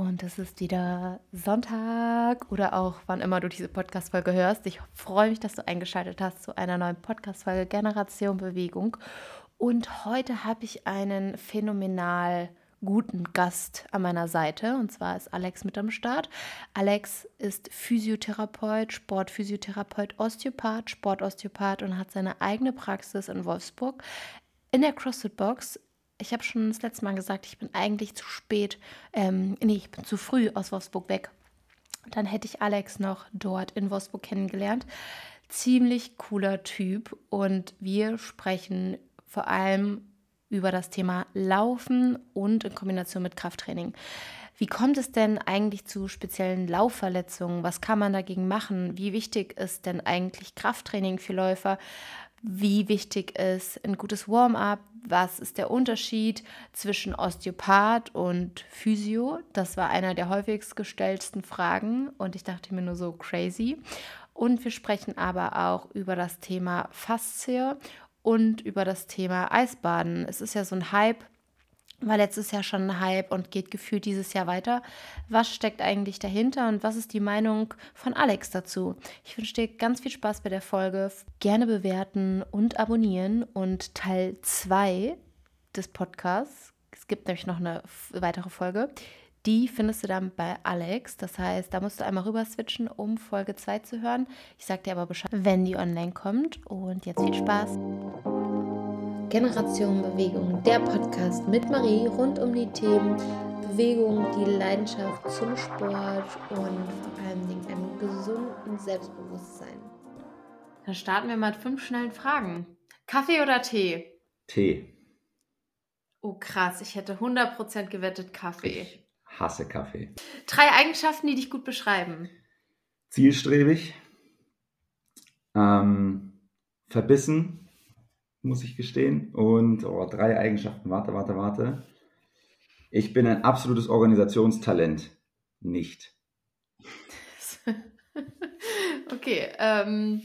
Und es ist wieder Sonntag oder auch wann immer du diese Podcast-Folge hörst. Ich freue mich, dass du eingeschaltet hast zu einer neuen Podcast-Folge Generation Bewegung. Und heute habe ich einen phänomenal guten Gast an meiner Seite. Und zwar ist Alex mit am Start. Alex ist Physiotherapeut, Sportphysiotherapeut, Osteopath, Sportosteopath und hat seine eigene Praxis in Wolfsburg. In der CrossFit Box ich habe schon das letzte Mal gesagt, ich bin eigentlich zu spät, ähm, nee, ich bin zu früh aus Wolfsburg weg. Dann hätte ich Alex noch dort in Wolfsburg kennengelernt. Ziemlich cooler Typ und wir sprechen vor allem über das Thema Laufen und in Kombination mit Krafttraining. Wie kommt es denn eigentlich zu speziellen Laufverletzungen? Was kann man dagegen machen? Wie wichtig ist denn eigentlich Krafttraining für Läufer? Wie wichtig ist ein gutes Warm-up? was ist der Unterschied zwischen Osteopath und Physio? Das war einer der häufigst gestellten Fragen und ich dachte mir nur so crazy. Und wir sprechen aber auch über das Thema Faszie und über das Thema Eisbaden. Es ist ja so ein Hype war letztes Jahr schon ein Hype und geht gefühlt dieses Jahr weiter. Was steckt eigentlich dahinter und was ist die Meinung von Alex dazu? Ich wünsche dir ganz viel Spaß bei der Folge. Gerne bewerten und abonnieren. Und Teil 2 des Podcasts, es gibt nämlich noch eine weitere Folge, die findest du dann bei Alex. Das heißt, da musst du einmal rüber switchen, um Folge 2 zu hören. Ich sag dir aber Bescheid, wenn die online kommt. Und jetzt viel Spaß. Generation Bewegung, der Podcast mit Marie rund um die Themen Bewegung, die Leidenschaft zum Sport und vor allem einem gesunden Selbstbewusstsein. Dann starten wir mal mit fünf schnellen Fragen. Kaffee oder Tee? Tee. Oh krass, ich hätte 100% gewettet Kaffee. Ich hasse Kaffee. Drei Eigenschaften, die dich gut beschreiben. Zielstrebig, ähm, verbissen muss ich gestehen. Und oh, drei Eigenschaften. Warte, warte, warte. Ich bin ein absolutes Organisationstalent. Nicht. okay. Ähm,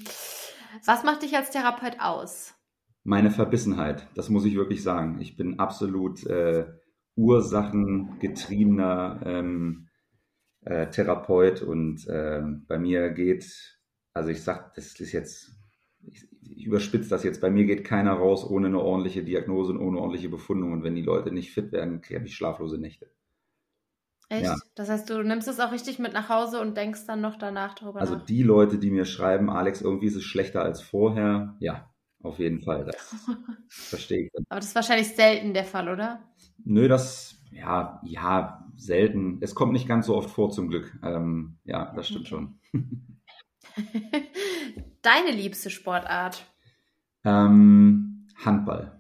was macht dich als Therapeut aus? Meine Verbissenheit, das muss ich wirklich sagen. Ich bin absolut äh, ursachengetriebener ähm, äh, Therapeut und äh, bei mir geht, also ich sag, das ist jetzt ich, ich überspitze das jetzt, bei mir geht keiner raus ohne eine ordentliche Diagnose und ohne ordentliche Befundung. Und wenn die Leute nicht fit werden, habe ich schlaflose Nächte. Echt? Ja. Das heißt, du nimmst es auch richtig mit nach Hause und denkst dann noch danach darüber also nach? Also die Leute, die mir schreiben, Alex, irgendwie ist es schlechter als vorher, ja, auf jeden Fall. Das verstehe ich. Aber das ist wahrscheinlich selten der Fall, oder? Nö, das, ja, ja, selten. Es kommt nicht ganz so oft vor, zum Glück. Ähm, ja, das stimmt okay. schon. Deine liebste Sportart? Ähm, Handball.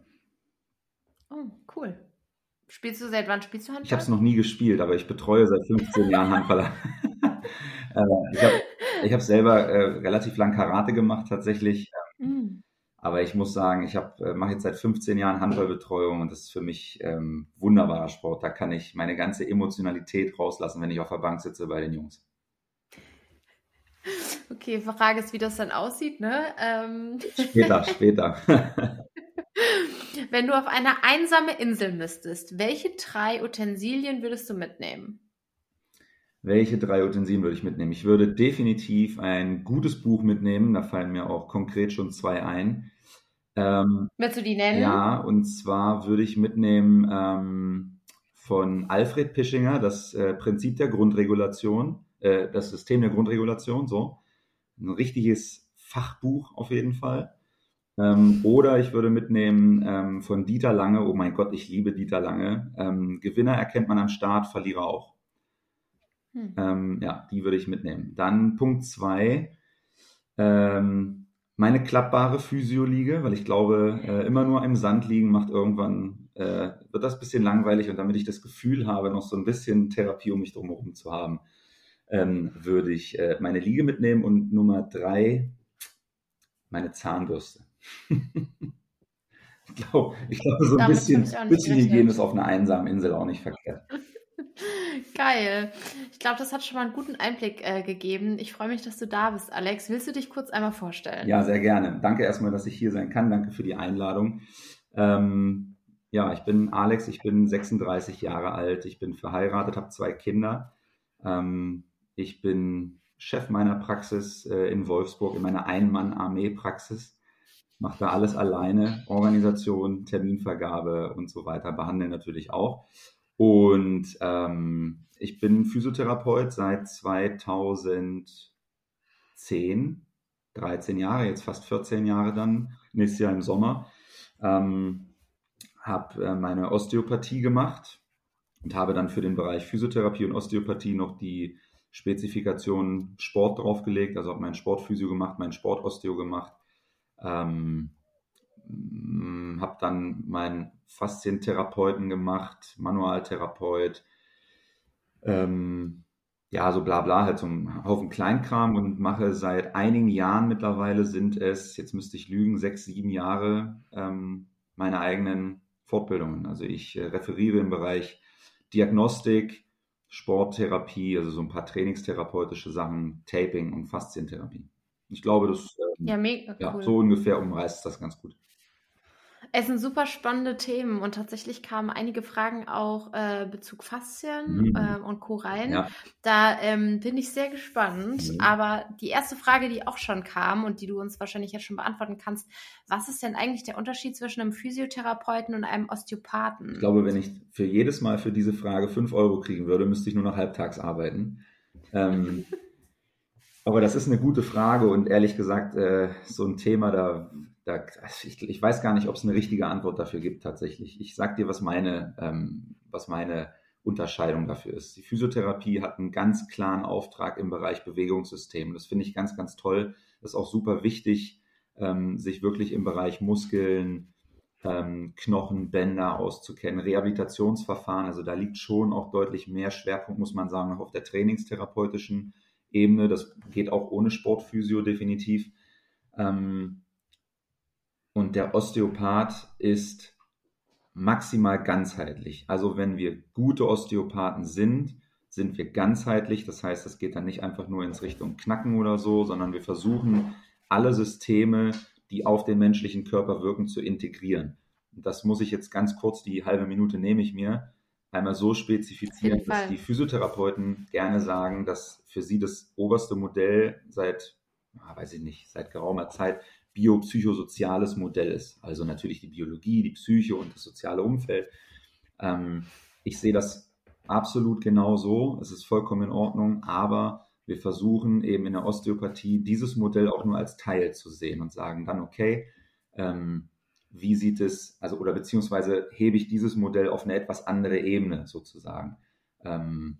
Oh, cool. Spielst du seit wann spielst du Handball? Ich habe es noch nie gespielt, aber ich betreue seit 15 Jahren Handballer. äh, ich habe ich hab selber äh, relativ lang Karate gemacht tatsächlich. Mm. Aber ich muss sagen, ich äh, mache jetzt seit 15 Jahren Handballbetreuung und das ist für mich ähm, wunderbarer Sport. Da kann ich meine ganze Emotionalität rauslassen, wenn ich auf der Bank sitze bei den Jungs. Okay, Frage ist, wie das dann aussieht, ne? Ähm. Später, später. Wenn du auf eine einsame Insel müsstest, welche drei Utensilien würdest du mitnehmen? Welche drei Utensilien würde ich mitnehmen? Ich würde definitiv ein gutes Buch mitnehmen. Da fallen mir auch konkret schon zwei ein. Ähm, Willst du die nennen? Ja, und zwar würde ich mitnehmen ähm, von Alfred Pischinger das äh, Prinzip der Grundregulation, äh, das System der Grundregulation, so ein richtiges Fachbuch auf jeden Fall. Ähm, oder ich würde mitnehmen ähm, von Dieter Lange, oh mein Gott, ich liebe Dieter Lange. Ähm, Gewinner erkennt man am Start, Verlierer auch. Hm. Ähm, ja, die würde ich mitnehmen. Dann Punkt zwei, ähm, meine klappbare Physioliege, weil ich glaube, äh, immer nur im Sand liegen macht irgendwann, äh, wird das ein bisschen langweilig und damit ich das Gefühl habe, noch so ein bisschen Therapie um mich drumherum zu haben, ähm, würde ich äh, meine Liege mitnehmen und Nummer drei meine Zahnbürste. ich glaube, ich glaub, so ein bisschen, bisschen Hygiene ist auf einer einsamen Insel auch nicht verkehrt. Geil. Ich glaube, das hat schon mal einen guten Einblick äh, gegeben. Ich freue mich, dass du da bist, Alex. Willst du dich kurz einmal vorstellen? Ja, sehr gerne. Danke erstmal, dass ich hier sein kann. Danke für die Einladung. Ähm, ja, ich bin Alex, ich bin 36 Jahre alt, ich bin verheiratet, habe zwei Kinder. Ähm, ich bin Chef meiner Praxis äh, in Wolfsburg, in meiner Ein-Mann-Armee-Praxis. Mache da alles alleine, Organisation, Terminvergabe und so weiter, behandle natürlich auch. Und ähm, ich bin Physiotherapeut seit 2010, 13 Jahre, jetzt fast 14 Jahre dann, nächstes Jahr im Sommer. Ähm, habe äh, meine Osteopathie gemacht und habe dann für den Bereich Physiotherapie und Osteopathie noch die Spezifikation Sport draufgelegt, also habe meinen Sportphysio gemacht, meinen Sportosteo gemacht, ähm, habe dann meinen Faszientherapeuten gemacht, Manualtherapeut, ähm, ja, so bla bla, halt so einen Haufen Kleinkram und mache seit einigen Jahren mittlerweile sind es, jetzt müsste ich lügen, sechs, sieben Jahre ähm, meine eigenen Fortbildungen. Also ich äh, referiere im Bereich Diagnostik, Sporttherapie, also so ein paar trainingstherapeutische Sachen, Taping und Faszientherapie. Ich glaube, das ähm, ja, ja, so ungefähr umreißt das ganz gut. Es sind super spannende Themen und tatsächlich kamen einige Fragen auch äh, Bezug Faszien mhm. äh, und Co. rein. Ja. Da ähm, bin ich sehr gespannt. Mhm. Aber die erste Frage, die auch schon kam und die du uns wahrscheinlich jetzt schon beantworten kannst, was ist denn eigentlich der Unterschied zwischen einem Physiotherapeuten und einem Osteopathen? Ich glaube, wenn ich für jedes Mal für diese Frage 5 Euro kriegen würde, müsste ich nur noch halbtags arbeiten. Ähm, aber das ist eine gute Frage und ehrlich gesagt, äh, so ein Thema, da da, also ich, ich, weiß gar nicht, ob es eine richtige Antwort dafür gibt tatsächlich. Ich sag dir, was meine, ähm, was meine Unterscheidung dafür ist. Die Physiotherapie hat einen ganz klaren Auftrag im Bereich Bewegungssystem. Das finde ich ganz, ganz toll. Das ist auch super wichtig, ähm, sich wirklich im Bereich Muskeln, ähm, Knochen, Bänder auszukennen. Rehabilitationsverfahren, also da liegt schon auch deutlich mehr Schwerpunkt, muss man sagen, noch auf der trainingstherapeutischen Ebene. Das geht auch ohne Sportphysio definitiv. Ähm, und der Osteopath ist maximal ganzheitlich. Also wenn wir gute Osteopathen sind, sind wir ganzheitlich. Das heißt, es geht dann nicht einfach nur ins Richtung Knacken oder so, sondern wir versuchen alle Systeme, die auf den menschlichen Körper wirken, zu integrieren. Und das muss ich jetzt ganz kurz, die halbe Minute nehme ich mir, einmal so spezifizieren, dass die Physiotherapeuten gerne sagen, dass für sie das oberste Modell seit, weiß ich nicht, seit geraumer Zeit biopsychosoziales Modell ist. Also natürlich die Biologie, die Psyche und das soziale Umfeld. Ähm, ich sehe das absolut genau so. Es ist vollkommen in Ordnung, aber wir versuchen eben in der Osteopathie dieses Modell auch nur als Teil zu sehen und sagen dann, okay, ähm, wie sieht es, also oder beziehungsweise hebe ich dieses Modell auf eine etwas andere Ebene sozusagen. Ähm,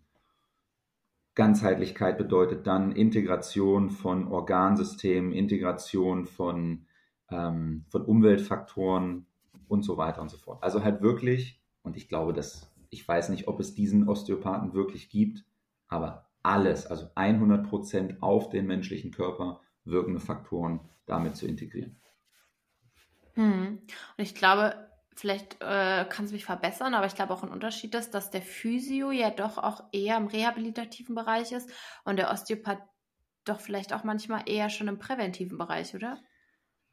Ganzheitlichkeit bedeutet dann Integration von Organsystemen, Integration von, ähm, von Umweltfaktoren und so weiter und so fort. Also halt wirklich, und ich glaube, dass ich weiß nicht, ob es diesen Osteopathen wirklich gibt, aber alles, also 100 Prozent auf den menschlichen Körper wirkende Faktoren damit zu integrieren. Hm. Und ich glaube, vielleicht äh, kannst du mich verbessern, aber ich glaube auch ein Unterschied ist, dass der Physio ja doch auch eher im rehabilitativen Bereich ist und der Osteopath doch vielleicht auch manchmal eher schon im präventiven Bereich, oder?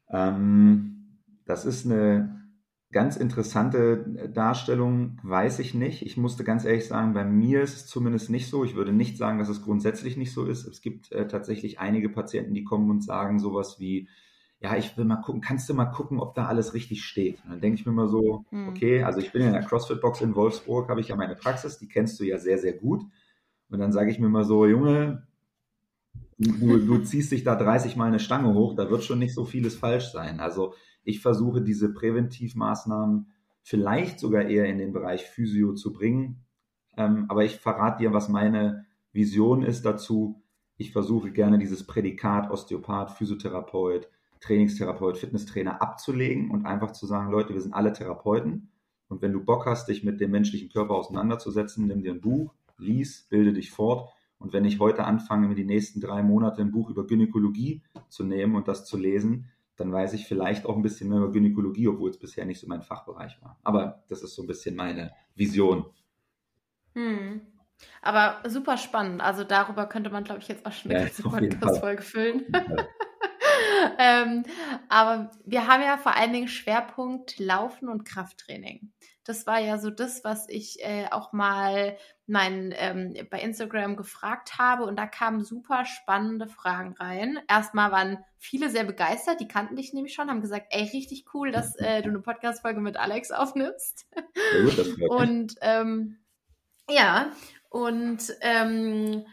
Ähm, das ist eine ganz interessante Darstellung, weiß ich nicht. Ich musste ganz ehrlich sagen, bei mir ist es zumindest nicht so. Ich würde nicht sagen, dass es grundsätzlich nicht so ist. Es gibt äh, tatsächlich einige Patienten, die kommen und sagen sowas wie, ja, ich will mal gucken, kannst du mal gucken, ob da alles richtig steht? Und dann denke ich mir mal so, mhm. okay, also ich bin in der CrossFit-Box in Wolfsburg, habe ich ja meine Praxis, die kennst du ja sehr, sehr gut. Und dann sage ich mir mal so, Junge, du, du ziehst dich da 30 Mal eine Stange hoch, da wird schon nicht so vieles falsch sein. Also ich versuche diese Präventivmaßnahmen vielleicht sogar eher in den Bereich Physio zu bringen. Ähm, aber ich verrate dir, was meine Vision ist dazu. Ich versuche gerne dieses Prädikat Osteopath, Physiotherapeut, Trainingstherapeut, Fitnesstrainer abzulegen und einfach zu sagen, Leute, wir sind alle Therapeuten. Und wenn du Bock hast, dich mit dem menschlichen Körper auseinanderzusetzen, nimm dir ein Buch, lies, bilde dich fort. Und wenn ich heute anfange, mir die nächsten drei Monate ein Buch über Gynäkologie zu nehmen und das zu lesen, dann weiß ich vielleicht auch ein bisschen mehr über Gynäkologie, obwohl es bisher nicht so mein Fachbereich war. Aber das ist so ein bisschen meine Vision. Hm. Aber super spannend. Also darüber könnte man, glaube ich, jetzt auch schon eine ja, ganze Podcast-Folge füllen. ähm, aber wir haben ja vor allen Dingen Schwerpunkt Laufen und Krafttraining. Das war ja so das, was ich äh, auch mal mein, ähm, bei Instagram gefragt habe und da kamen super spannende Fragen rein. Erstmal waren viele sehr begeistert, die kannten dich nämlich schon, haben gesagt, ey, richtig cool, dass äh, du eine Podcast-Folge mit Alex aufnimmst. Ja, gut, und ähm, ja, und ähm,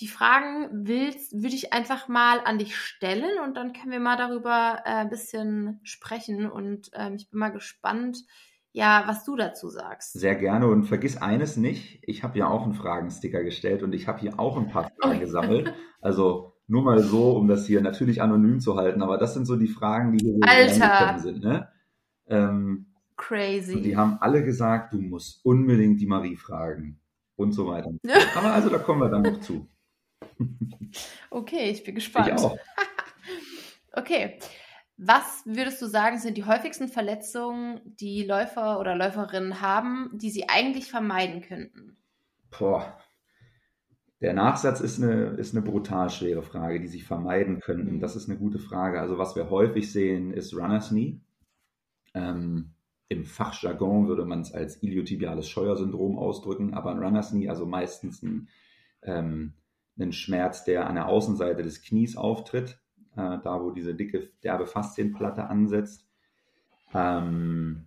die Fragen willst, würde ich einfach mal an dich stellen und dann können wir mal darüber äh, ein bisschen sprechen. Und ähm, ich bin mal gespannt, ja, was du dazu sagst. Sehr gerne und vergiss eines nicht, ich habe ja auch einen Fragensticker gestellt und ich habe hier auch ein paar Fragen oh. gesammelt. Also nur mal so, um das hier natürlich anonym zu halten, aber das sind so die Fragen, die hier Alter. sind. Ne? Ähm, Crazy. Und die haben alle gesagt, du musst unbedingt die Marie fragen und so weiter. aber also da kommen wir dann noch zu. Okay, ich bin gespannt. Ich auch. okay. Was würdest du sagen, sind die häufigsten Verletzungen, die Läufer oder Läuferinnen haben, die sie eigentlich vermeiden könnten? Boah. Der Nachsatz ist eine, ist eine brutal schwere Frage, die sie vermeiden könnten. Mhm. Das ist eine gute Frage. Also, was wir häufig sehen, ist Runner's Knee. Ähm, Im Fachjargon würde man es als iliotibiales Scheuersyndrom ausdrücken, aber ein Runner's Knee, also meistens ein, ähm, ein Schmerz, der an der Außenseite des Knies auftritt äh, da wo diese dicke, derbe Faszienplatte ansetzt. Ähm,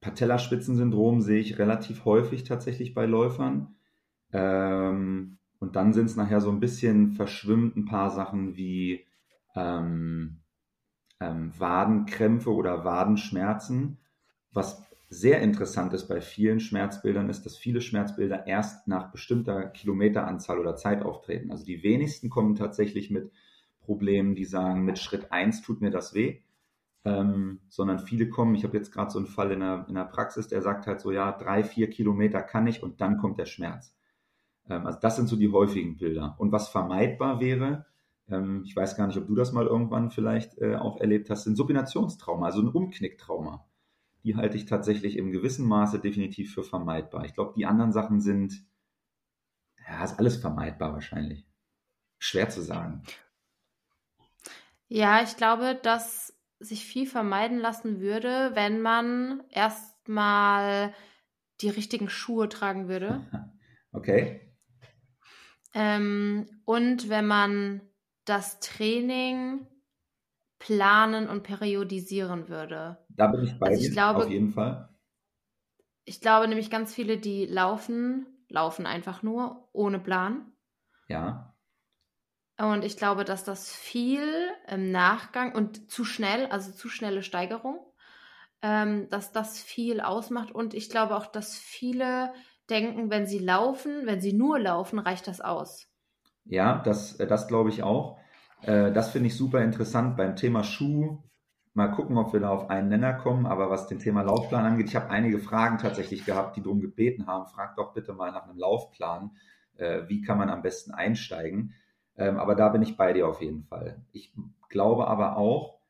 Patellaspitzensyndrom sehe ich relativ häufig tatsächlich bei Läufern. Ähm, und dann sind es nachher so ein bisschen verschwimmt ein paar Sachen wie ähm, ähm, Wadenkrämpfe oder Wadenschmerzen. Was sehr interessant ist bei vielen Schmerzbildern, ist, dass viele Schmerzbilder erst nach bestimmter Kilometeranzahl oder Zeit auftreten. Also die wenigsten kommen tatsächlich mit Problemen, die sagen, mit Schritt 1 tut mir das weh, ähm, sondern viele kommen, ich habe jetzt gerade so einen Fall in der, in der Praxis, der sagt halt so, ja, drei, vier Kilometer kann ich und dann kommt der Schmerz. Ähm, also das sind so die häufigen Bilder. Und was vermeidbar wäre, ähm, ich weiß gar nicht, ob du das mal irgendwann vielleicht äh, auch erlebt hast, sind Supinationstrauma, also ein Umknicktrauma. Die halte ich tatsächlich im gewissen Maße definitiv für vermeidbar. Ich glaube, die anderen Sachen sind, ja, ist alles vermeidbar wahrscheinlich. Schwer zu sagen. Ja, ich glaube, dass sich viel vermeiden lassen würde, wenn man erstmal die richtigen Schuhe tragen würde. Okay. Ähm, und wenn man das Training planen und periodisieren würde. Da bin ich bei also ich dir, glaube, auf jeden Fall. Ich glaube nämlich ganz viele, die laufen, laufen einfach nur ohne Plan. Ja. Und ich glaube, dass das viel im Nachgang und zu schnell, also zu schnelle Steigerung, ähm, dass das viel ausmacht. Und ich glaube auch, dass viele denken, wenn sie laufen, wenn sie nur laufen, reicht das aus. Ja, das, äh, das glaube ich auch. Äh, das finde ich super interessant beim Thema Schuh. Mal gucken, ob wir da auf einen Nenner kommen. Aber was den Thema Laufplan angeht, ich habe einige Fragen tatsächlich gehabt, die darum gebeten haben. Fragt doch bitte mal nach einem Laufplan. Äh, wie kann man am besten einsteigen? Ähm, aber da bin ich bei dir auf jeden Fall. Ich glaube aber auch,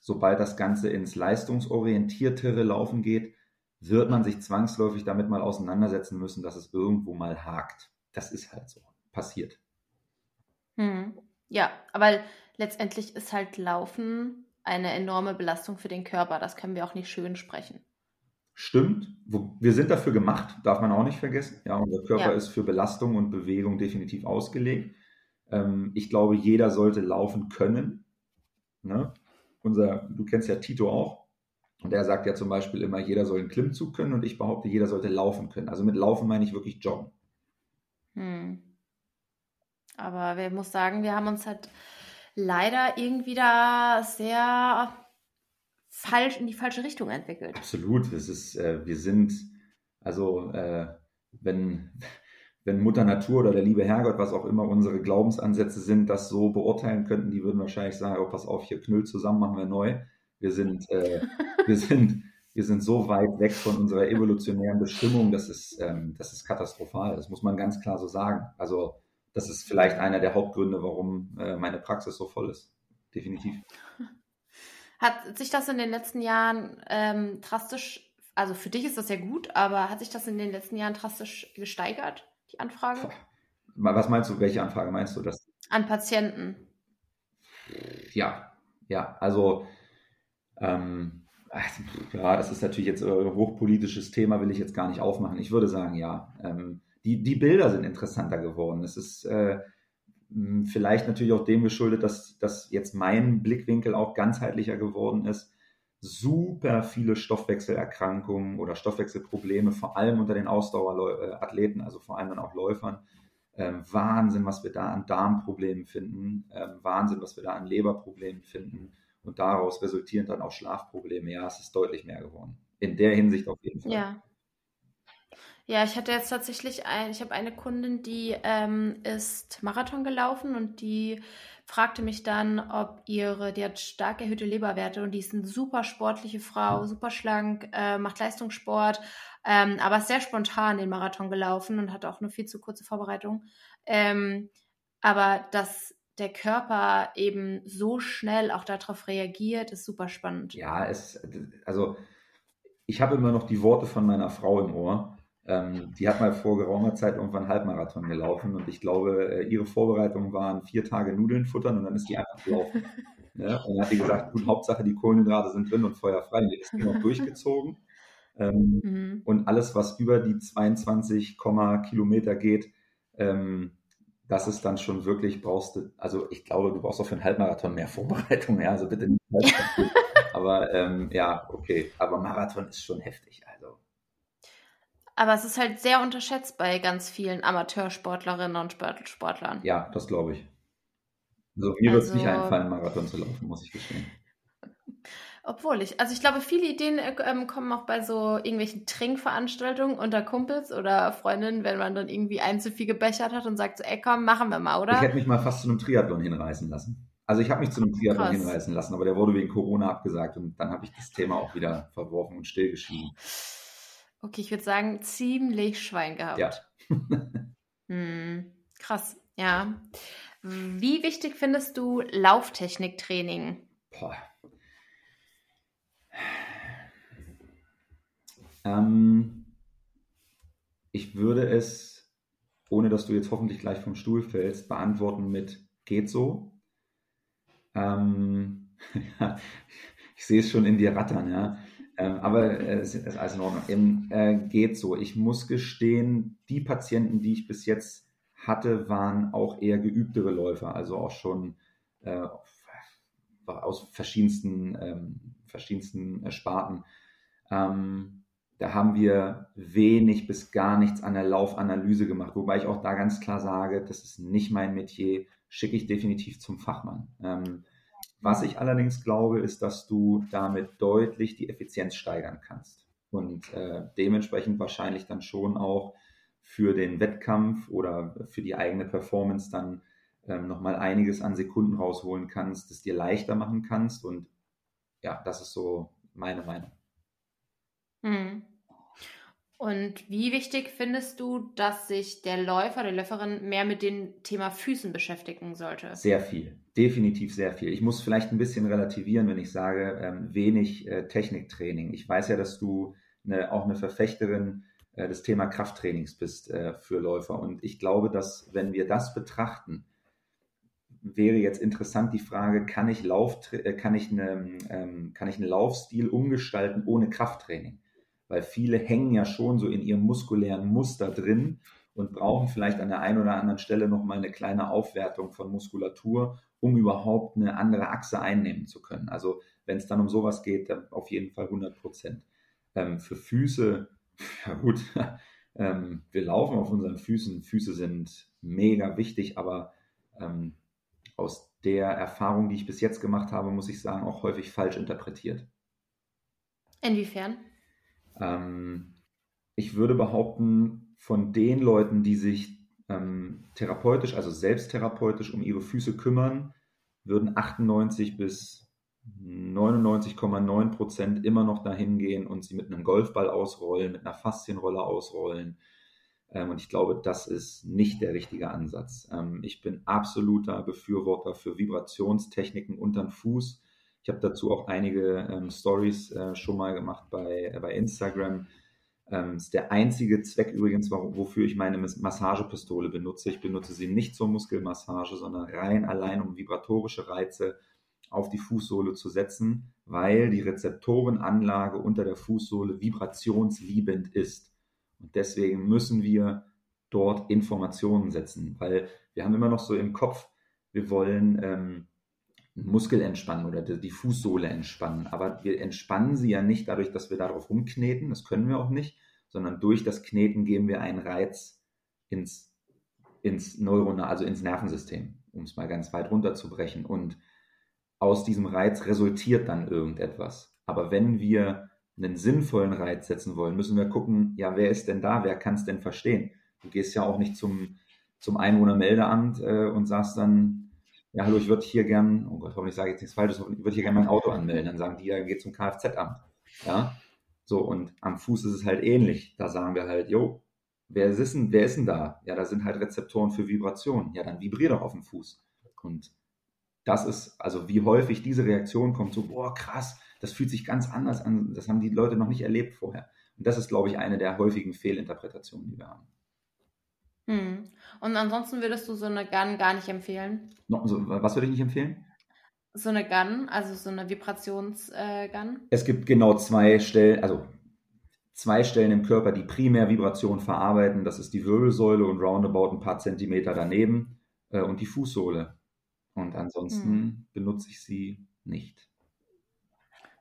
sobald das Ganze ins leistungsorientiertere Laufen geht, wird man sich zwangsläufig damit mal auseinandersetzen müssen, dass es irgendwo mal hakt. Das ist halt so. Passiert. Hm. Ja, aber letztendlich ist halt Laufen eine enorme Belastung für den Körper. Das können wir auch nicht schön sprechen. Stimmt. Wir sind dafür gemacht, darf man auch nicht vergessen. Ja, unser Körper ja. ist für Belastung und Bewegung definitiv ausgelegt. Ähm, ich glaube, jeder sollte laufen können. Ne? Unser, du kennst ja Tito auch. Und der sagt ja zum Beispiel immer, jeder soll einen Klimmzug können und ich behaupte, jeder sollte laufen können. Also mit Laufen meine ich wirklich Joggen. Hm. Aber wir muss sagen, wir haben uns halt leider irgendwie da sehr falsch in die falsche Richtung entwickelt. Absolut. Das ist, äh, wir sind, also äh, wenn, wenn Mutter Natur oder der liebe Herrgott, was auch immer unsere Glaubensansätze sind, das so beurteilen könnten, die würden wahrscheinlich sagen, oh, pass auf, hier knüllt zusammen, machen wir neu. Wir sind, äh, wir sind, wir sind so weit weg von unserer evolutionären Bestimmung, das ist, ähm, das ist katastrophal. Das muss man ganz klar so sagen. Also, das ist vielleicht einer der Hauptgründe, warum äh, meine Praxis so voll ist. Definitiv. Hat sich das in den letzten Jahren ähm, drastisch, also für dich ist das ja gut, aber hat sich das in den letzten Jahren drastisch gesteigert? die Anfrage? Was meinst du, welche Anfrage meinst du das? An Patienten. Ja, ja, also ähm, ja, das ist natürlich jetzt ein hochpolitisches Thema, will ich jetzt gar nicht aufmachen. Ich würde sagen, ja. Ähm, die, die Bilder sind interessanter geworden. Es ist äh, vielleicht natürlich auch dem geschuldet, dass, dass jetzt mein Blickwinkel auch ganzheitlicher geworden ist. Super viele Stoffwechselerkrankungen oder Stoffwechselprobleme, vor allem unter den Ausdauerathleten, also vor allem dann auch Läufern. Ähm, Wahnsinn, was wir da an Darmproblemen finden. Ähm, Wahnsinn, was wir da an Leberproblemen finden und daraus resultieren dann auch Schlafprobleme. Ja, es ist deutlich mehr geworden. In der Hinsicht auf jeden Fall. Ja. Ja, ich hatte jetzt tatsächlich ein, ich habe eine Kundin, die ähm, ist Marathon gelaufen und die fragte mich dann, ob ihre, die hat stark erhöhte Leberwerte und die ist eine super sportliche Frau, super schlank, äh, macht Leistungssport, ähm, aber ist sehr spontan den Marathon gelaufen und hat auch eine viel zu kurze Vorbereitung. Ähm, aber das der Körper eben so schnell auch darauf reagiert, ist super spannend. Ja, es, also ich habe immer noch die Worte von meiner Frau im Ohr. Ähm, die hat mal vor geraumer Zeit irgendwann Halbmarathon gelaufen und ich glaube, äh, ihre Vorbereitungen waren vier Tage Nudeln futtern und dann ist die einfach gelaufen. ja, und dann hat die gesagt, gut, Hauptsache die Kohlenhydrate sind drin und feuerfrei. Und die ist noch durchgezogen. Ähm, mhm. Und alles, was über die 22, Kilometer geht, ähm, das ist dann schon wirklich, brauchst du, also ich glaube, du brauchst auch für einen Halbmarathon mehr Vorbereitung, ja, also bitte nicht. aber ähm, ja, okay, aber Marathon ist schon heftig, also. Aber es ist halt sehr unterschätzt bei ganz vielen Amateursportlerinnen und Sportlern. Ja, das glaube ich. Also mir also, wird es nicht einfallen, Marathon zu laufen, muss ich gestehen. Obwohl ich, also ich glaube, viele Ideen äh, ähm, kommen auch bei so irgendwelchen Trinkveranstaltungen unter Kumpels oder Freundinnen, wenn man dann irgendwie ein zu viel gebechert hat und sagt so, ey komm, machen wir mal, oder? Ich hätte mich mal fast zu einem Triathlon hinreißen lassen. Also ich habe mich zu einem Triathlon Krass. hinreißen lassen, aber der wurde wegen Corona abgesagt und dann habe ich das Thema auch wieder verworfen und stillgeschrieben. Okay, ich würde sagen, ziemlich Schwein gehabt. Ja. hm, krass, ja. Wie wichtig findest du Lauftechniktraining? Boah, Ähm, ich würde es, ohne dass du jetzt hoffentlich gleich vom Stuhl fällst, beantworten mit geht so. Ähm, ich sehe es schon in dir rattern, ja. Ähm, aber äh, es ist alles in Ordnung. Eben, äh, geht so. Ich muss gestehen, die Patienten, die ich bis jetzt hatte, waren auch eher geübtere Läufer, also auch schon äh, aus verschiedensten, ähm, verschiedensten Sparten. Ähm, da haben wir wenig bis gar nichts an der Laufanalyse gemacht, wobei ich auch da ganz klar sage, das ist nicht mein Metier, schicke ich definitiv zum Fachmann. Ähm, was ich allerdings glaube, ist, dass du damit deutlich die Effizienz steigern kannst und äh, dementsprechend wahrscheinlich dann schon auch für den Wettkampf oder für die eigene Performance dann ähm, nochmal einiges an Sekunden rausholen kannst, das dir leichter machen kannst und ja, das ist so meine Meinung. Mhm. Und wie wichtig findest du, dass sich der Läufer, der Läuferin mehr mit dem Thema Füßen beschäftigen sollte? Sehr viel, definitiv sehr viel. Ich muss vielleicht ein bisschen relativieren, wenn ich sage, ähm, wenig äh, Techniktraining. Ich weiß ja, dass du eine, auch eine Verfechterin äh, des Thema Krafttrainings bist äh, für Läufer. Und ich glaube, dass wenn wir das betrachten, wäre jetzt interessant die Frage, kann ich, Lauf, äh, kann ich, eine, ähm, kann ich einen Laufstil umgestalten ohne Krafttraining? Weil viele hängen ja schon so in ihrem muskulären Muster drin und brauchen vielleicht an der einen oder anderen Stelle nochmal eine kleine Aufwertung von Muskulatur, um überhaupt eine andere Achse einnehmen zu können. Also wenn es dann um sowas geht, dann auf jeden Fall 100 Prozent. Ähm, für Füße, ja gut, ähm, wir laufen auf unseren Füßen. Füße sind mega wichtig, aber ähm, aus der Erfahrung, die ich bis jetzt gemacht habe, muss ich sagen, auch häufig falsch interpretiert. Inwiefern? Ähm, ich würde behaupten, von den Leuten, die sich ähm, therapeutisch, also selbsttherapeutisch um ihre Füße kümmern, würden 98 bis 99,9 Prozent immer noch dahin gehen und sie mit einem Golfball ausrollen, mit einer Faszienrolle ausrollen. Ähm, und ich glaube, das ist nicht der richtige Ansatz. Ähm, ich bin absoluter Befürworter für Vibrationstechniken unter den Fuß. Ich habe dazu auch einige ähm, Stories äh, schon mal gemacht bei, äh, bei Instagram. Ähm, ist der einzige Zweck übrigens, wofür ich meine Massagepistole benutze. Ich benutze sie nicht zur Muskelmassage, sondern rein allein um vibratorische Reize auf die Fußsohle zu setzen, weil die Rezeptorenanlage unter der Fußsohle vibrationsliebend ist. Und deswegen müssen wir dort Informationen setzen, weil wir haben immer noch so im Kopf, wir wollen ähm, Muskel entspannen oder die Fußsohle entspannen. Aber wir entspannen sie ja nicht dadurch, dass wir darauf rumkneten, das können wir auch nicht, sondern durch das Kneten geben wir einen Reiz ins, ins Neuronal, also ins Nervensystem, um es mal ganz weit runterzubrechen. Und aus diesem Reiz resultiert dann irgendetwas. Aber wenn wir einen sinnvollen Reiz setzen wollen, müssen wir gucken, ja, wer ist denn da, wer kann es denn verstehen? Du gehst ja auch nicht zum, zum Einwohnermeldeamt äh, und sagst dann, ja, hallo, ich würde hier gern, oh Gott, hoffentlich sage ich jetzt nichts Falsches, ich würde hier gerne mein Auto anmelden. Dann sagen die, ja, geht zum Kfz-Amt. Ja, so, und am Fuß ist es halt ähnlich. Da sagen wir halt, jo, wer ist denn, wer ist denn da? Ja, da sind halt Rezeptoren für Vibrationen. Ja, dann vibrier doch auf dem Fuß. Und das ist, also wie häufig diese Reaktion kommt, so, boah, krass, das fühlt sich ganz anders an, das haben die Leute noch nicht erlebt vorher. Und das ist, glaube ich, eine der häufigen Fehlinterpretationen, die wir haben. Hm. Und ansonsten würdest du so eine Gun gar nicht empfehlen? No, so, was würde ich nicht empfehlen? So eine Gun, also so eine Vibrationsgun? Äh, es gibt genau zwei Stellen, also zwei Stellen im Körper, die primär Vibration verarbeiten. Das ist die Wirbelsäule und roundabout ein paar Zentimeter daneben äh, und die Fußsohle. Und ansonsten hm. benutze ich sie nicht.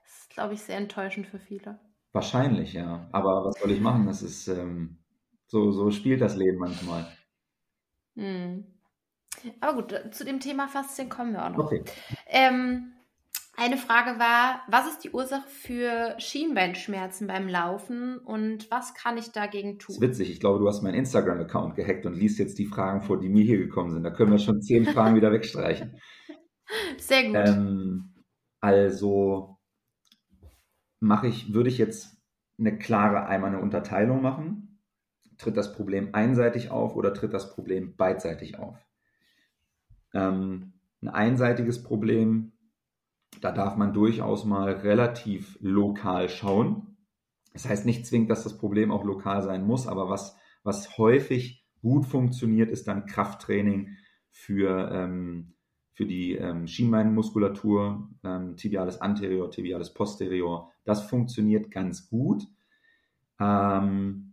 Das ist, glaube ich, sehr enttäuschend für viele. Wahrscheinlich, ja. Aber was soll ich machen? Das ist ähm, so, so spielt das Leben manchmal. Hm. Aber gut, zu dem Thema Faszien kommen wir auch noch. Okay. Ähm, eine Frage war, was ist die Ursache für Schienbeinschmerzen beim Laufen und was kann ich dagegen tun? Das ist witzig, ich glaube, du hast meinen Instagram-Account gehackt und liest jetzt die Fragen vor, die mir hier gekommen sind. Da können wir schon zehn Fragen wieder wegstreichen. Sehr gut. Ähm, also mache ich, würde ich jetzt eine klare einmal eine Unterteilung machen. Tritt das Problem einseitig auf oder tritt das Problem beidseitig auf? Ähm, ein einseitiges Problem, da darf man durchaus mal relativ lokal schauen. Das heißt nicht zwingend, dass das Problem auch lokal sein muss, aber was, was häufig gut funktioniert, ist dann Krafttraining für, ähm, für die ähm, Schienbeinmuskulatur, ähm, tibialis anterior, tibialis posterior. Das funktioniert ganz gut. Ähm,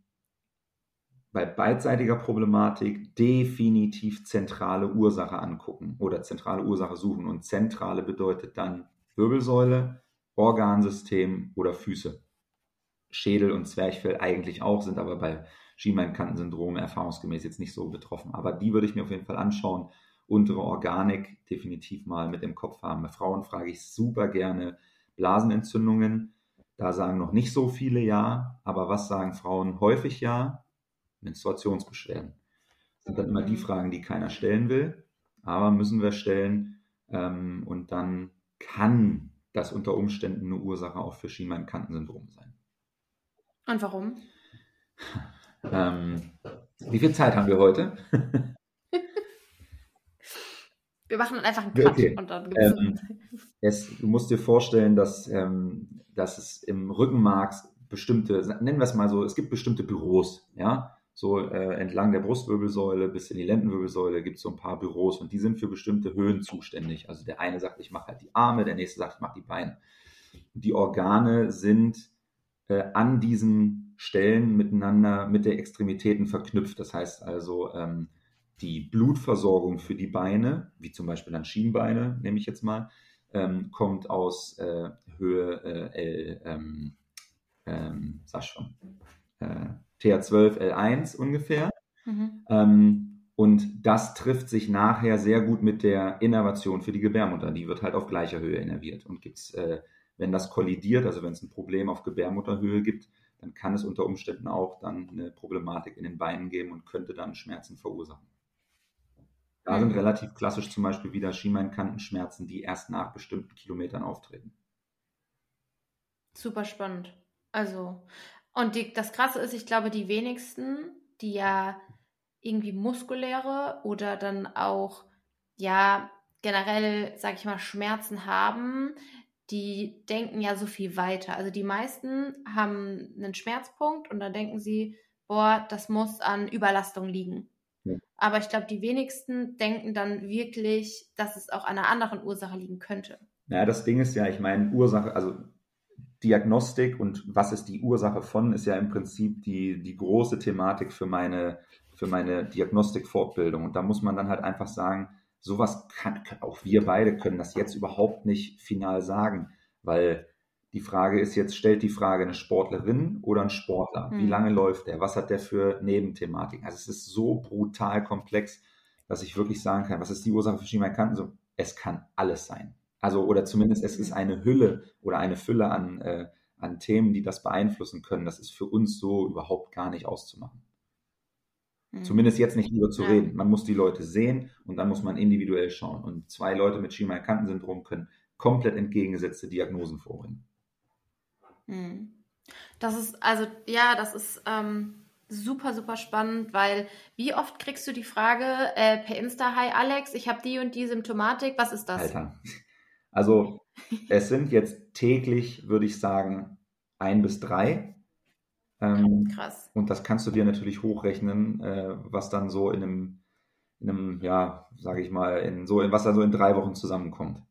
bei beidseitiger Problematik definitiv zentrale Ursache angucken oder zentrale Ursache suchen. Und zentrale bedeutet dann Wirbelsäule, Organsystem oder Füße. Schädel und Zwerchfell eigentlich auch, sind aber bei Schienbeinkantensyndrom erfahrungsgemäß jetzt nicht so betroffen. Aber die würde ich mir auf jeden Fall anschauen. Untere Organik definitiv mal mit im Kopf haben. Bei Frauen frage ich super gerne Blasenentzündungen. Da sagen noch nicht so viele ja, aber was sagen Frauen häufig ja? Menstruationsbeschwerden. Das sind dann immer die mhm. Fragen, die keiner stellen will, aber müssen wir stellen. Ähm, und dann kann das unter Umständen eine Ursache auch für Schienbeinkantensyndrom sein. Und warum? Ähm, wie viel Zeit haben wir heute? wir machen einfach einen Cut okay. und dann ähm, es, Du musst dir vorstellen, dass, ähm, dass es im Rückenmark bestimmte, nennen wir es mal so, es gibt bestimmte Büros, ja, so äh, entlang der Brustwirbelsäule bis in die Lendenwirbelsäule gibt es so ein paar Büros und die sind für bestimmte Höhen zuständig. Also der eine sagt, ich mache halt die Arme, der nächste sagt, ich mache die Beine. Die Organe sind äh, an diesen Stellen miteinander mit der Extremitäten verknüpft. Das heißt also, ähm, die Blutversorgung für die Beine, wie zum Beispiel dann Schienbeine, nehme ich jetzt mal, ähm, kommt aus äh, Höhe äh, L, ähm, ähm, sag schon, äh, TH12L1 ungefähr. Mhm. Ähm, und das trifft sich nachher sehr gut mit der Innervation für die Gebärmutter. Die wird halt auf gleicher Höhe innerviert. Und gibt's, äh, wenn das kollidiert, also wenn es ein Problem auf Gebärmutterhöhe gibt, dann kann es unter Umständen auch dann eine Problematik in den Beinen geben und könnte dann Schmerzen verursachen. Da mhm. sind relativ klassisch zum Beispiel wieder Schienbeinkantenschmerzen, die erst nach bestimmten Kilometern auftreten. Super spannend. Also, und die, das Krasse ist, ich glaube, die wenigsten, die ja irgendwie muskuläre oder dann auch, ja, generell, sag ich mal, Schmerzen haben, die denken ja so viel weiter. Also die meisten haben einen Schmerzpunkt und dann denken sie, boah, das muss an Überlastung liegen. Ja. Aber ich glaube, die wenigsten denken dann wirklich, dass es auch an einer anderen Ursache liegen könnte. Naja, das Ding ist ja, ich meine, Ursache, also Diagnostik und was ist die Ursache von, ist ja im Prinzip die, die große Thematik für meine, für meine Diagnostikfortbildung. Und da muss man dann halt einfach sagen, sowas kann, auch wir beide können das jetzt überhaupt nicht final sagen, weil die Frage ist jetzt, stellt die Frage eine Sportlerin oder ein Sportler? Wie hm. lange läuft der? Was hat der für Nebenthematiken? Also es ist so brutal komplex, dass ich wirklich sagen kann, was ist die Ursache für Schienbeinkanten? So, es kann alles sein. Also, oder zumindest es ist eine Hülle oder eine Fülle an, äh, an Themen, die das beeinflussen können. Das ist für uns so überhaupt gar nicht auszumachen. Mhm. Zumindest jetzt nicht über zu ja. reden. Man muss die Leute sehen und dann muss man individuell schauen. Und zwei Leute mit Schienbeinkantensyndrom können komplett entgegengesetzte Diagnosen vorbringen. Mhm. Das ist, also, ja, das ist ähm, super, super spannend, weil wie oft kriegst du die Frage äh, per Insta, hi Alex, ich habe die und die Symptomatik, was ist das? Alter, also es sind jetzt täglich, würde ich sagen, ein bis drei. Ähm, Krass. Und das kannst du dir natürlich hochrechnen, äh, was dann so in einem, in einem ja, sage ich mal, in so, was dann so in drei Wochen zusammenkommt.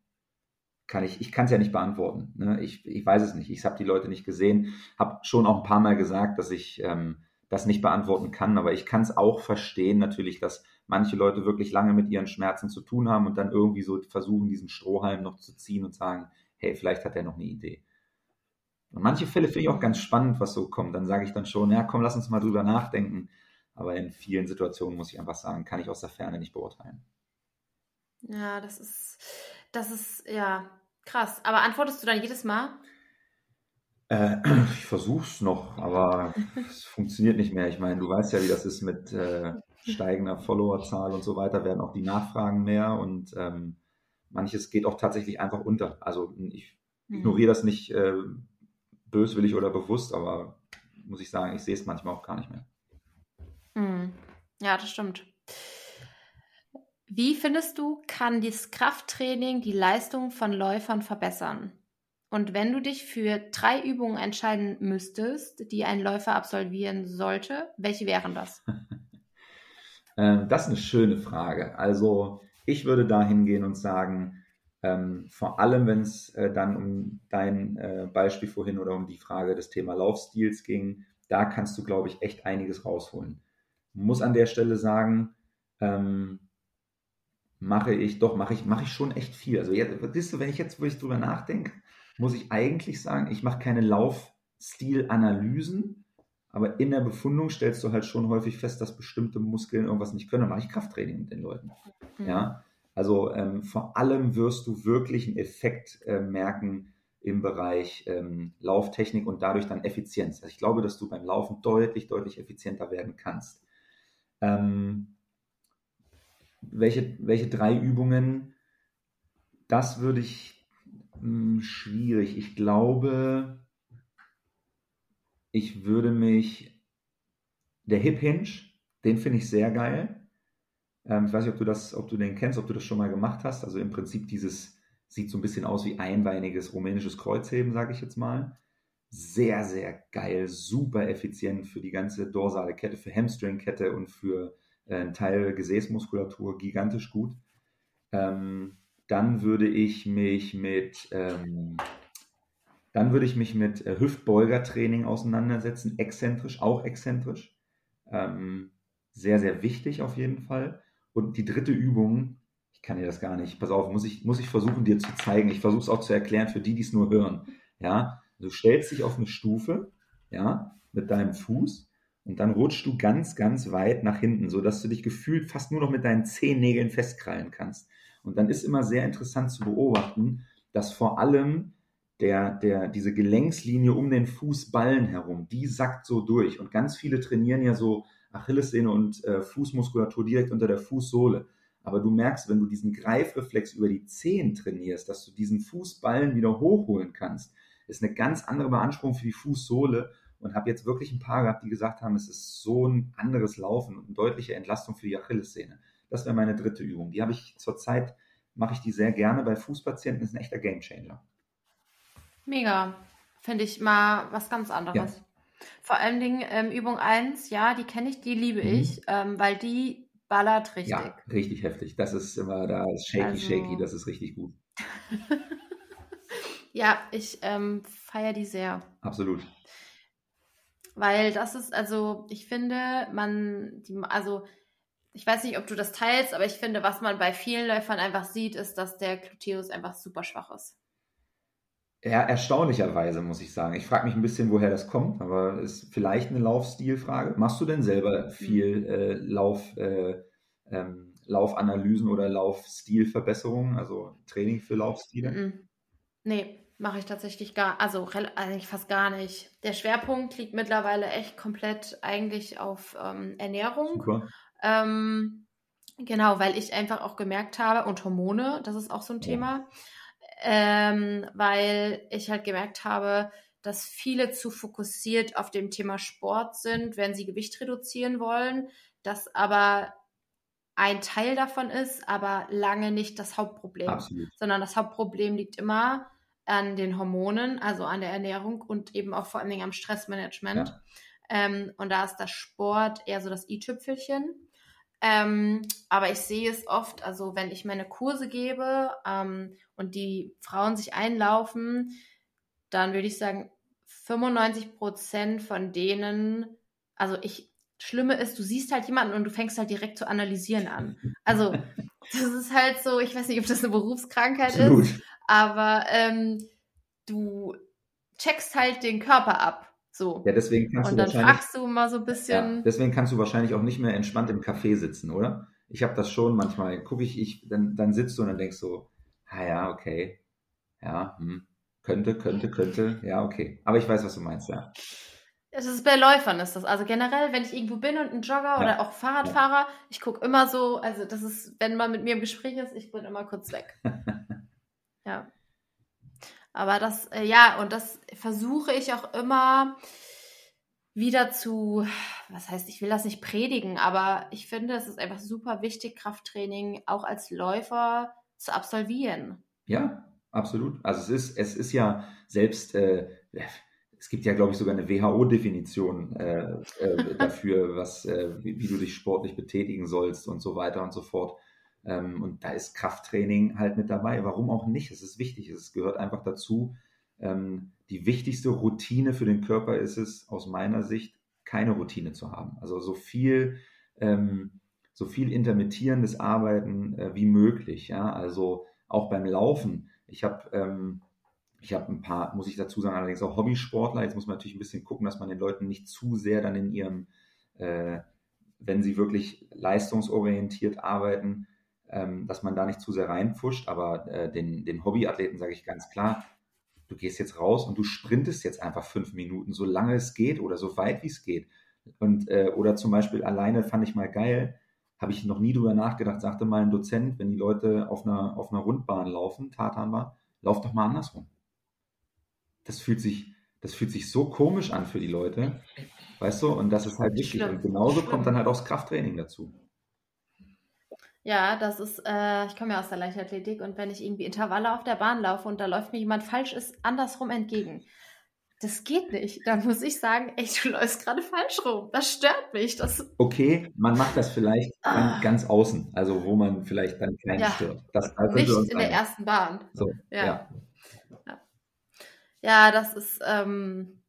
Kann ich, ich kann es ja nicht beantworten. Ne? Ich, ich weiß es nicht. Ich habe die Leute nicht gesehen. Habe schon auch ein paar Mal gesagt, dass ich ähm, das nicht beantworten kann, aber ich kann es auch verstehen, natürlich, dass manche Leute wirklich lange mit ihren Schmerzen zu tun haben und dann irgendwie so versuchen, diesen Strohhalm noch zu ziehen und sagen, hey, vielleicht hat er noch eine Idee. Und manche Fälle finde ich auch ganz spannend, was so kommt. Dann sage ich dann schon, ja, komm, lass uns mal drüber nachdenken. Aber in vielen Situationen muss ich einfach sagen, kann ich aus der Ferne nicht beurteilen. Ja, das ist, das ist, ja, krass. Aber antwortest du dann jedes Mal? Äh, ich versuche es noch, aber es funktioniert nicht mehr. Ich meine, du weißt ja, wie das ist mit äh, steigender Followerzahl und so weiter, werden auch die Nachfragen mehr und ähm, manches geht auch tatsächlich einfach unter. Also ich mhm. ignoriere das nicht äh, böswillig oder bewusst, aber muss ich sagen, ich sehe es manchmal auch gar nicht mehr. Mhm. Ja, das stimmt. Wie findest du, kann das Krafttraining die Leistung von Läufern verbessern? Und wenn du dich für drei Übungen entscheiden müsstest, die ein Läufer absolvieren sollte, welche wären das? Ähm, das ist eine schöne Frage. Also ich würde da hingehen und sagen, ähm, vor allem wenn es äh, dann um dein äh, Beispiel vorhin oder um die Frage des Thema Laufstils ging, da kannst du, glaube ich, echt einiges rausholen. Muss an der Stelle sagen, ähm, mache ich, doch, mache ich, mache ich schon echt viel. Also jetzt, siehst du, wenn ich jetzt, wo ich drüber nachdenke, muss ich eigentlich sagen, ich mache keine Laufstilanalysen, aber in der Befundung stellst du halt schon häufig fest, dass bestimmte Muskeln irgendwas nicht können. Dann mache ich Krafttraining mit den Leuten. Mhm. Ja, also ähm, vor allem wirst du wirklich einen Effekt äh, merken im Bereich ähm, Lauftechnik und dadurch dann Effizienz. Also ich glaube, dass du beim Laufen deutlich, deutlich effizienter werden kannst. Ähm, welche, welche drei Übungen? Das würde ich hm, schwierig. Ich glaube, ich würde mich, der Hip Hinge, den finde ich sehr geil. Ähm, ich weiß nicht, ob du das, ob du den kennst, ob du das schon mal gemacht hast. Also im Prinzip dieses, sieht so ein bisschen aus wie einbeiniges rumänisches Kreuzheben, sage ich jetzt mal. Sehr, sehr geil, super effizient für die ganze dorsale Kette, für Hamstring-Kette und für äh, einen Teil Gesäßmuskulatur, gigantisch gut. Ähm, dann würde ich mich mit ähm, dann würde ich mich mit äh, Hüftbeugertraining auseinandersetzen, exzentrisch, auch exzentrisch. Ähm, sehr, sehr wichtig auf jeden Fall. Und die dritte Übung, ich kann dir das gar nicht, pass auf, muss ich, muss ich versuchen, dir zu zeigen. Ich versuche es auch zu erklären für die, die es nur hören. Ja, du stellst dich auf eine Stufe, ja, mit deinem Fuß und dann rutschst du ganz, ganz weit nach hinten, sodass du dich gefühlt fast nur noch mit deinen Zehennägeln festkrallen kannst. Und dann ist immer sehr interessant zu beobachten, dass vor allem der, der, diese Gelenkslinie um den Fußballen herum, die sackt so durch. Und ganz viele trainieren ja so Achillessehne und äh, Fußmuskulatur direkt unter der Fußsohle. Aber du merkst, wenn du diesen Greifreflex über die Zehen trainierst, dass du diesen Fußballen wieder hochholen kannst, ist eine ganz andere Beanspruchung für die Fußsohle. Und habe jetzt wirklich ein paar gehabt, die gesagt haben, es ist so ein anderes Laufen und eine deutliche Entlastung für die Achillessehne. Das wäre meine dritte Übung. Die habe ich zurzeit, mache ich die sehr gerne bei Fußpatienten, ist ein echter Gamechanger. Mega. Finde ich mal was ganz anderes. Ja. Vor allen Dingen ähm, Übung 1, ja, die kenne ich, die liebe mhm. ich, ähm, weil die ballert richtig. Ja, richtig heftig. Das ist immer, da ist shaky, also... shaky, das ist richtig gut. Ja, ich ähm, feiere die sehr. Absolut. Weil das ist, also ich finde, man, die, also ich weiß nicht, ob du das teilst, aber ich finde, was man bei vielen Läufern einfach sieht, ist, dass der Gluteus einfach super schwach ist. Ja, erstaunlicherweise muss ich sagen. Ich frage mich ein bisschen, woher das kommt, aber ist vielleicht eine Laufstilfrage. Machst du denn selber viel äh, Lauf, äh, ähm, Laufanalysen oder Laufstilverbesserungen, also Training für Laufstile? Mm -mm. Nee, mache ich tatsächlich gar, also eigentlich fast gar nicht. Der Schwerpunkt liegt mittlerweile echt komplett eigentlich auf ähm, Ernährung. Super. Ähm, genau, weil ich einfach auch gemerkt habe, und Hormone, das ist auch so ein. Thema, ähm, weil ich halt gemerkt habe, dass viele zu fokussiert auf dem Thema Sport sind, wenn sie Gewicht reduzieren wollen, das aber ein Teil davon ist, aber lange nicht das Hauptproblem, Absolut. sondern das Hauptproblem liegt immer an den Hormonen, also an der Ernährung und eben auch vor allen Dingen am Stressmanagement. Ja. Ähm, und da ist das Sport eher so das i-Tüpfelchen. Ähm, aber ich sehe es oft, also wenn ich meine Kurse gebe ähm, und die Frauen sich einlaufen, dann würde ich sagen, 95 Prozent von denen, also ich, Schlimme ist, du siehst halt jemanden und du fängst halt direkt zu analysieren an. Also, das ist halt so, ich weiß nicht, ob das eine Berufskrankheit Absolut. ist, aber ähm, du checkst halt den Körper ab. So. Ja, deswegen kannst und du dann fragst du mal so ein bisschen. Ja, deswegen kannst du wahrscheinlich auch nicht mehr entspannt im Café sitzen, oder? Ich habe das schon manchmal. Gucke ich, ich dann, dann sitzt du und dann denkst du, ah ja, okay. Ja, hm. könnte, könnte, könnte. Ja, okay. Aber ich weiß, was du meinst, ja. Das ist bei Läufern ist das. Also generell, wenn ich irgendwo bin und ein Jogger ja. oder auch Fahrradfahrer, ja. ich gucke immer so, also das ist, wenn man mit mir im Gespräch ist, ich bin immer kurz weg. ja. Aber das, äh, ja, und das versuche ich auch immer wieder zu, was heißt, ich will das nicht predigen, aber ich finde, es ist einfach super wichtig, Krafttraining auch als Läufer zu absolvieren. Ja, absolut. Also es ist, es ist ja selbst, äh, es gibt ja, glaube ich, sogar eine WHO-Definition äh, äh, dafür, was, äh, wie, wie, du dich sportlich betätigen sollst und so weiter und so fort. Ähm, und da ist Krafttraining halt mit dabei. Warum auch nicht? Es ist wichtig. Es gehört einfach dazu. Ähm, die wichtigste Routine für den Körper ist es, aus meiner Sicht, keine Routine zu haben. Also so viel, ähm, so viel intermittierendes Arbeiten äh, wie möglich. Ja? Also auch beim Laufen. Ich habe ich habe ein paar, muss ich dazu sagen, allerdings auch Hobbysportler. Jetzt muss man natürlich ein bisschen gucken, dass man den Leuten nicht zu sehr dann in ihrem, äh, wenn sie wirklich leistungsorientiert arbeiten, ähm, dass man da nicht zu sehr reinpfuscht. Aber äh, den, den Hobbyathleten sage ich ganz klar, du gehst jetzt raus und du sprintest jetzt einfach fünf Minuten, so lange es geht oder so weit wie es geht. Und, äh, oder zum Beispiel alleine fand ich mal geil, habe ich noch nie drüber nachgedacht, sagte mal ein Dozent, wenn die Leute auf einer, auf einer Rundbahn laufen, Tatan war, lauf doch mal andersrum. Das fühlt sich, das fühlt sich so komisch an für die Leute, weißt du, und das ist halt wichtig. Und genauso kommt dann halt auch das Krafttraining dazu. Ja, das ist, äh, ich komme ja aus der Leichtathletik und wenn ich irgendwie Intervalle auf der Bahn laufe und da läuft mir jemand falsch ist, andersrum entgegen. Das geht nicht. Dann muss ich sagen, ey, du läufst gerade falsch rum. Das stört mich. Das okay, man macht das vielleicht ah. ganz außen, also wo man vielleicht dann keinen ja. stört. Das, das nicht in der ersten Bahn. So, ja. ja. ja. Ja, das ist, ähm,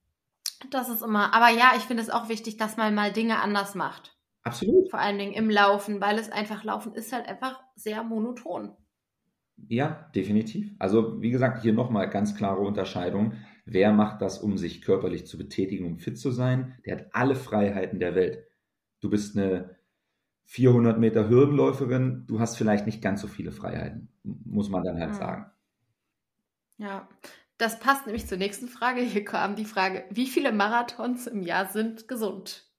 das ist immer, aber ja, ich finde es auch wichtig, dass man mal Dinge anders macht. Absolut. Vor allen Dingen im Laufen, weil es einfach Laufen ist halt einfach sehr monoton. Ja, definitiv. Also wie gesagt, hier nochmal ganz klare Unterscheidung. Wer macht das, um sich körperlich zu betätigen, um fit zu sein? Der hat alle Freiheiten der Welt. Du bist eine 400 Meter Hürdenläuferin, du hast vielleicht nicht ganz so viele Freiheiten, muss man dann halt mhm. sagen. Ja, das passt nämlich zur nächsten Frage. Hier kam die Frage, wie viele Marathons im Jahr sind gesund?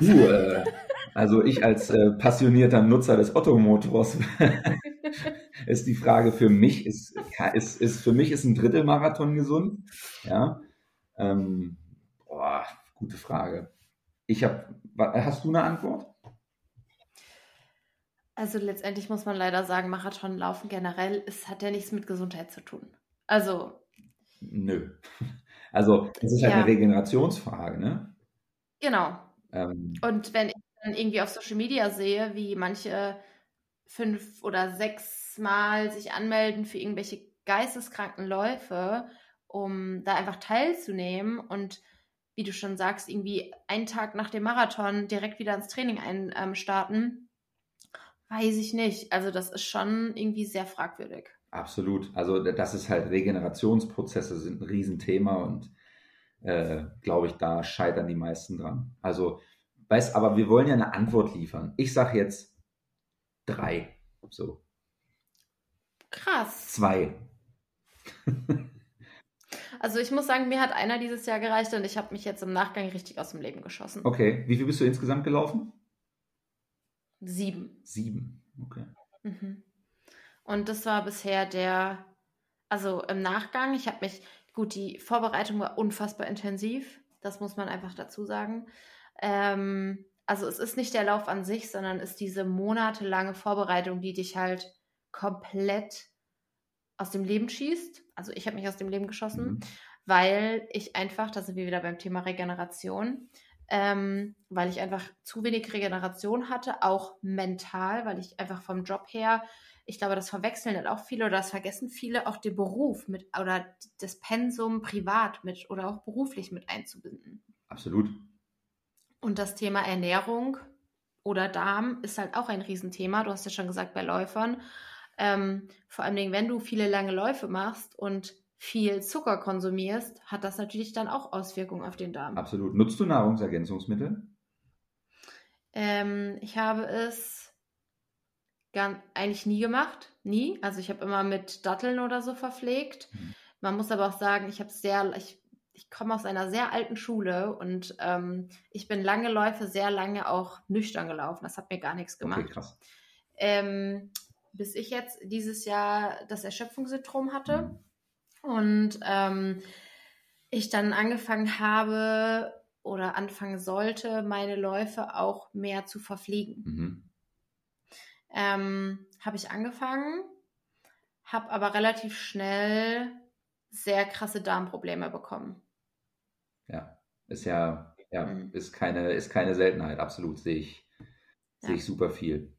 Uh, äh, also ich als äh, passionierter Nutzer des Ottomotors ist die Frage für mich, ist, ist, ist für mich ist ein Drittelmarathon gesund? Ja. Ähm, boah, gute Frage. Ich habe, hast du eine Antwort? Also letztendlich muss man leider sagen, Marathonlaufen generell, es hat ja nichts mit Gesundheit zu tun. Also. Nö. Also es ist halt ja. eine Regenerationsfrage, ne? Genau. Ähm, und wenn ich dann irgendwie auf Social Media sehe, wie manche fünf oder sechs Mal sich anmelden für irgendwelche geisteskranken Läufe, um da einfach teilzunehmen und wie du schon sagst, irgendwie einen Tag nach dem Marathon direkt wieder ins Training einstarten, ähm, weiß ich nicht. Also das ist schon irgendwie sehr fragwürdig. Absolut. Also das ist halt Regenerationsprozesse sind ein Riesenthema und äh, glaube ich, da scheitern die meisten dran. Also, weiß, aber wir wollen ja eine Antwort liefern. Ich sage jetzt drei. So. Krass. Zwei. also ich muss sagen, mir hat einer dieses Jahr gereicht und ich habe mich jetzt im Nachgang richtig aus dem Leben geschossen. Okay. Wie viel bist du insgesamt gelaufen? Sieben. Sieben. Okay. Mhm. Und das war bisher der, also im Nachgang, ich habe mich, gut, die Vorbereitung war unfassbar intensiv, das muss man einfach dazu sagen. Ähm, also es ist nicht der Lauf an sich, sondern ist diese monatelange Vorbereitung, die dich halt komplett aus dem Leben schießt. Also ich habe mich aus dem Leben geschossen, mhm. weil ich einfach, da sind wir wieder beim Thema Regeneration, ähm, weil ich einfach zu wenig Regeneration hatte, auch mental, weil ich einfach vom Job her ich glaube, das verwechseln halt auch viele oder das vergessen viele, auch den Beruf mit oder das Pensum privat mit oder auch beruflich mit einzubinden. Absolut. Und das Thema Ernährung oder Darm ist halt auch ein Riesenthema. Du hast ja schon gesagt, bei Läufern. Ähm, vor allen Dingen, wenn du viele lange Läufe machst und viel Zucker konsumierst, hat das natürlich dann auch Auswirkungen auf den Darm. Absolut. Nutzt du Nahrungsergänzungsmittel? Ähm, ich habe es gar, eigentlich nie gemacht. Nie. Also ich habe immer mit Datteln oder so verpflegt. Mhm. Man muss aber auch sagen, ich habe sehr, ich, ich komme aus einer sehr alten Schule und ähm, ich bin lange Läufe sehr lange auch nüchtern gelaufen. Das hat mir gar nichts gemacht. Okay, krass. Ähm, bis ich jetzt dieses Jahr das Erschöpfungssyndrom hatte mhm. und ähm, ich dann angefangen habe oder anfangen sollte, meine Läufe auch mehr zu verpflegen. Mhm ähm, habe ich angefangen, habe aber relativ schnell sehr krasse Darmprobleme bekommen. Ja, ist ja, ja, mhm. ist keine, ist keine Seltenheit, absolut, sehe ich, ja. sehe ich super viel.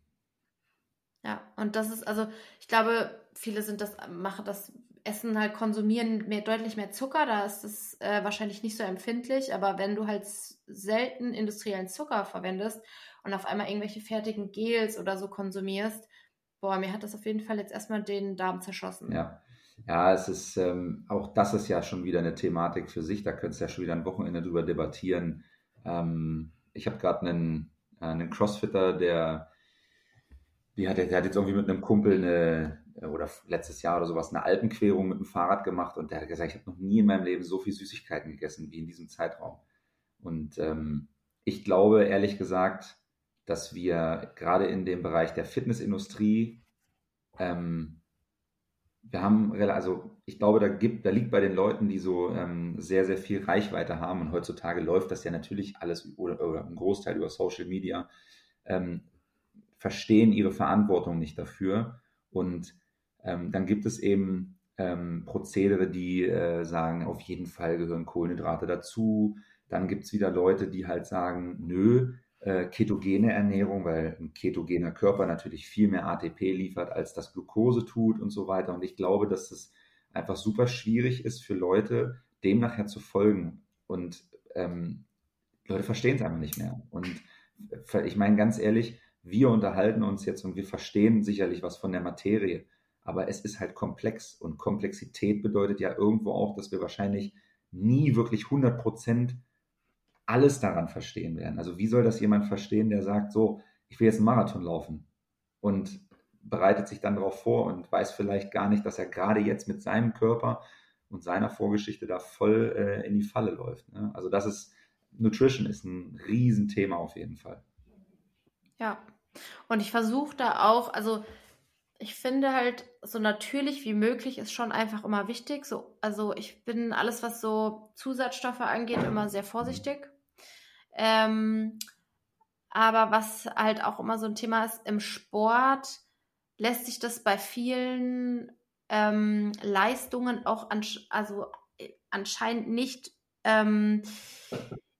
Ja, und das ist, also ich glaube, viele sind das, machen das Essen halt konsumieren mehr, deutlich mehr Zucker, da ist es äh, wahrscheinlich nicht so empfindlich, aber wenn du halt selten industriellen Zucker verwendest und auf einmal irgendwelche fertigen Gels oder so konsumierst, boah, mir hat das auf jeden Fall jetzt erstmal den Darm zerschossen. Ja. Ja, es ist, ähm, auch das ist ja schon wieder eine Thematik für sich, da könntest du ja schon wieder ein Wochenende drüber debattieren. Ähm, ich habe gerade einen, äh, einen Crossfitter, der, die hat, der hat jetzt irgendwie mit einem Kumpel eine, oder letztes Jahr oder sowas, eine Alpenquerung mit dem Fahrrad gemacht und der hat gesagt, ich habe noch nie in meinem Leben so viel Süßigkeiten gegessen wie in diesem Zeitraum. Und ähm, ich glaube, ehrlich gesagt, dass wir gerade in dem Bereich der Fitnessindustrie, ähm, wir haben, also ich glaube, da gibt, da liegt bei den Leuten, die so ähm, sehr, sehr viel Reichweite haben und heutzutage läuft das ja natürlich alles oder, oder ein Großteil über Social Media, ähm, verstehen ihre Verantwortung nicht dafür und ähm, dann gibt es eben ähm, Prozedere, die äh, sagen, auf jeden Fall gehören Kohlenhydrate dazu. Dann gibt es wieder Leute, die halt sagen, nö, äh, ketogene Ernährung, weil ein ketogener Körper natürlich viel mehr ATP liefert, als das Glucose tut und so weiter. Und ich glaube, dass es einfach super schwierig ist für Leute, dem nachher zu folgen. Und ähm, Leute verstehen es einfach nicht mehr. Und äh, ich meine ganz ehrlich, wir unterhalten uns jetzt und wir verstehen sicherlich was von der Materie, aber es ist halt komplex und Komplexität bedeutet ja irgendwo auch, dass wir wahrscheinlich nie wirklich 100 Prozent alles daran verstehen werden. Also wie soll das jemand verstehen, der sagt, so, ich will jetzt einen Marathon laufen und bereitet sich dann darauf vor und weiß vielleicht gar nicht, dass er gerade jetzt mit seinem Körper und seiner Vorgeschichte da voll äh, in die Falle läuft. Ne? Also das ist, Nutrition ist ein Riesenthema auf jeden Fall. Ja, und ich versuche da auch, also ich finde halt, so natürlich wie möglich ist schon einfach immer wichtig. So, also ich bin alles, was so Zusatzstoffe angeht, immer sehr vorsichtig. Ähm, aber was halt auch immer so ein Thema ist, im Sport lässt sich das bei vielen ähm, Leistungen auch ansch also, äh, anscheinend nicht ähm,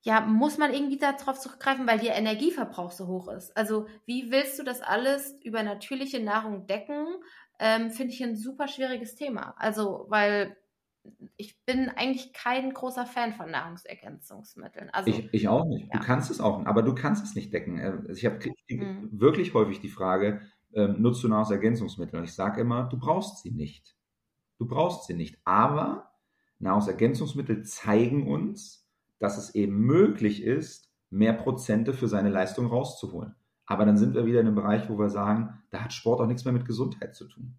ja, muss man irgendwie darauf zurückgreifen, weil der Energieverbrauch so hoch ist. Also wie willst du das alles über natürliche Nahrung decken? Ähm, Finde ich ein super schwieriges Thema. Also, weil ich bin eigentlich kein großer Fan von Nahrungsergänzungsmitteln. Also, ich, ich auch nicht. Ja. Du kannst es auch, aber du kannst es nicht decken. Äh, ich habe mhm. wirklich häufig die Frage, ähm, nutzt du Nahrungsergänzungsmittel? Und ich sage immer, du brauchst sie nicht. Du brauchst sie nicht. Aber Nahrungsergänzungsmittel zeigen uns, dass es eben möglich ist, mehr Prozente für seine Leistung rauszuholen. Aber dann sind wir wieder in einem Bereich, wo wir sagen, da hat Sport auch nichts mehr mit Gesundheit zu tun.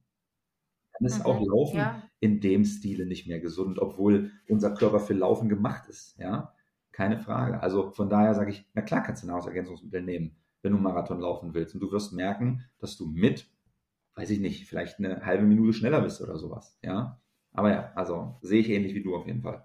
Dann ist mhm, auch Laufen ja. in dem Stile nicht mehr gesund, obwohl unser Körper für Laufen gemacht ist. Ja, keine Frage. Also von daher sage ich, na klar kannst du Nahrungsergänzungsmittel nehmen, wenn du Marathon laufen willst. Und du wirst merken, dass du mit, weiß ich nicht, vielleicht eine halbe Minute schneller bist oder sowas. Ja, aber ja, also sehe ich ähnlich wie du auf jeden Fall.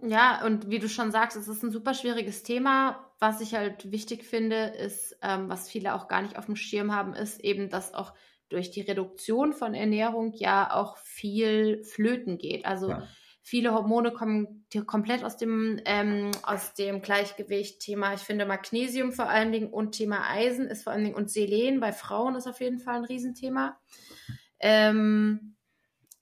Ja, und wie du schon sagst, es ist ein super schwieriges Thema. Was ich halt wichtig finde, ist, ähm, was viele auch gar nicht auf dem Schirm haben, ist eben, dass auch durch die Reduktion von Ernährung ja auch viel flöten geht. Also ja. viele Hormone kommen komplett aus dem, ähm, aus dem Gleichgewicht. Thema, ich finde Magnesium vor allen Dingen und Thema Eisen ist vor allen Dingen und Selen bei Frauen ist auf jeden Fall ein Riesenthema. Ähm,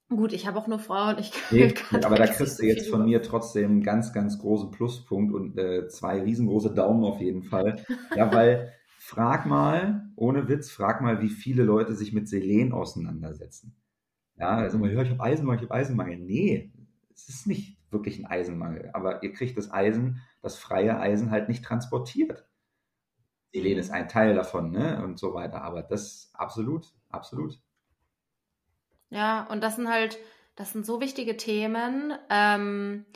Gut, ich habe auch nur Frauen. Ich nee, aber da kriegst du jetzt von mir trotzdem einen ganz, ganz großen Pluspunkt und äh, zwei riesengroße Daumen auf jeden Fall. Ja, weil frag mal, ohne Witz, frag mal, wie viele Leute sich mit Selen auseinandersetzen. Ja, also man hört, ich habe Eisenmangel, ich habe Eisenmangel. Nee, es ist nicht wirklich ein Eisenmangel, aber ihr kriegt das Eisen, das freie Eisen halt nicht transportiert. Selen ist ein Teil davon, ne? Und so weiter. Aber das absolut, absolut. Ja, und das sind halt, das sind so wichtige Themen, ähm,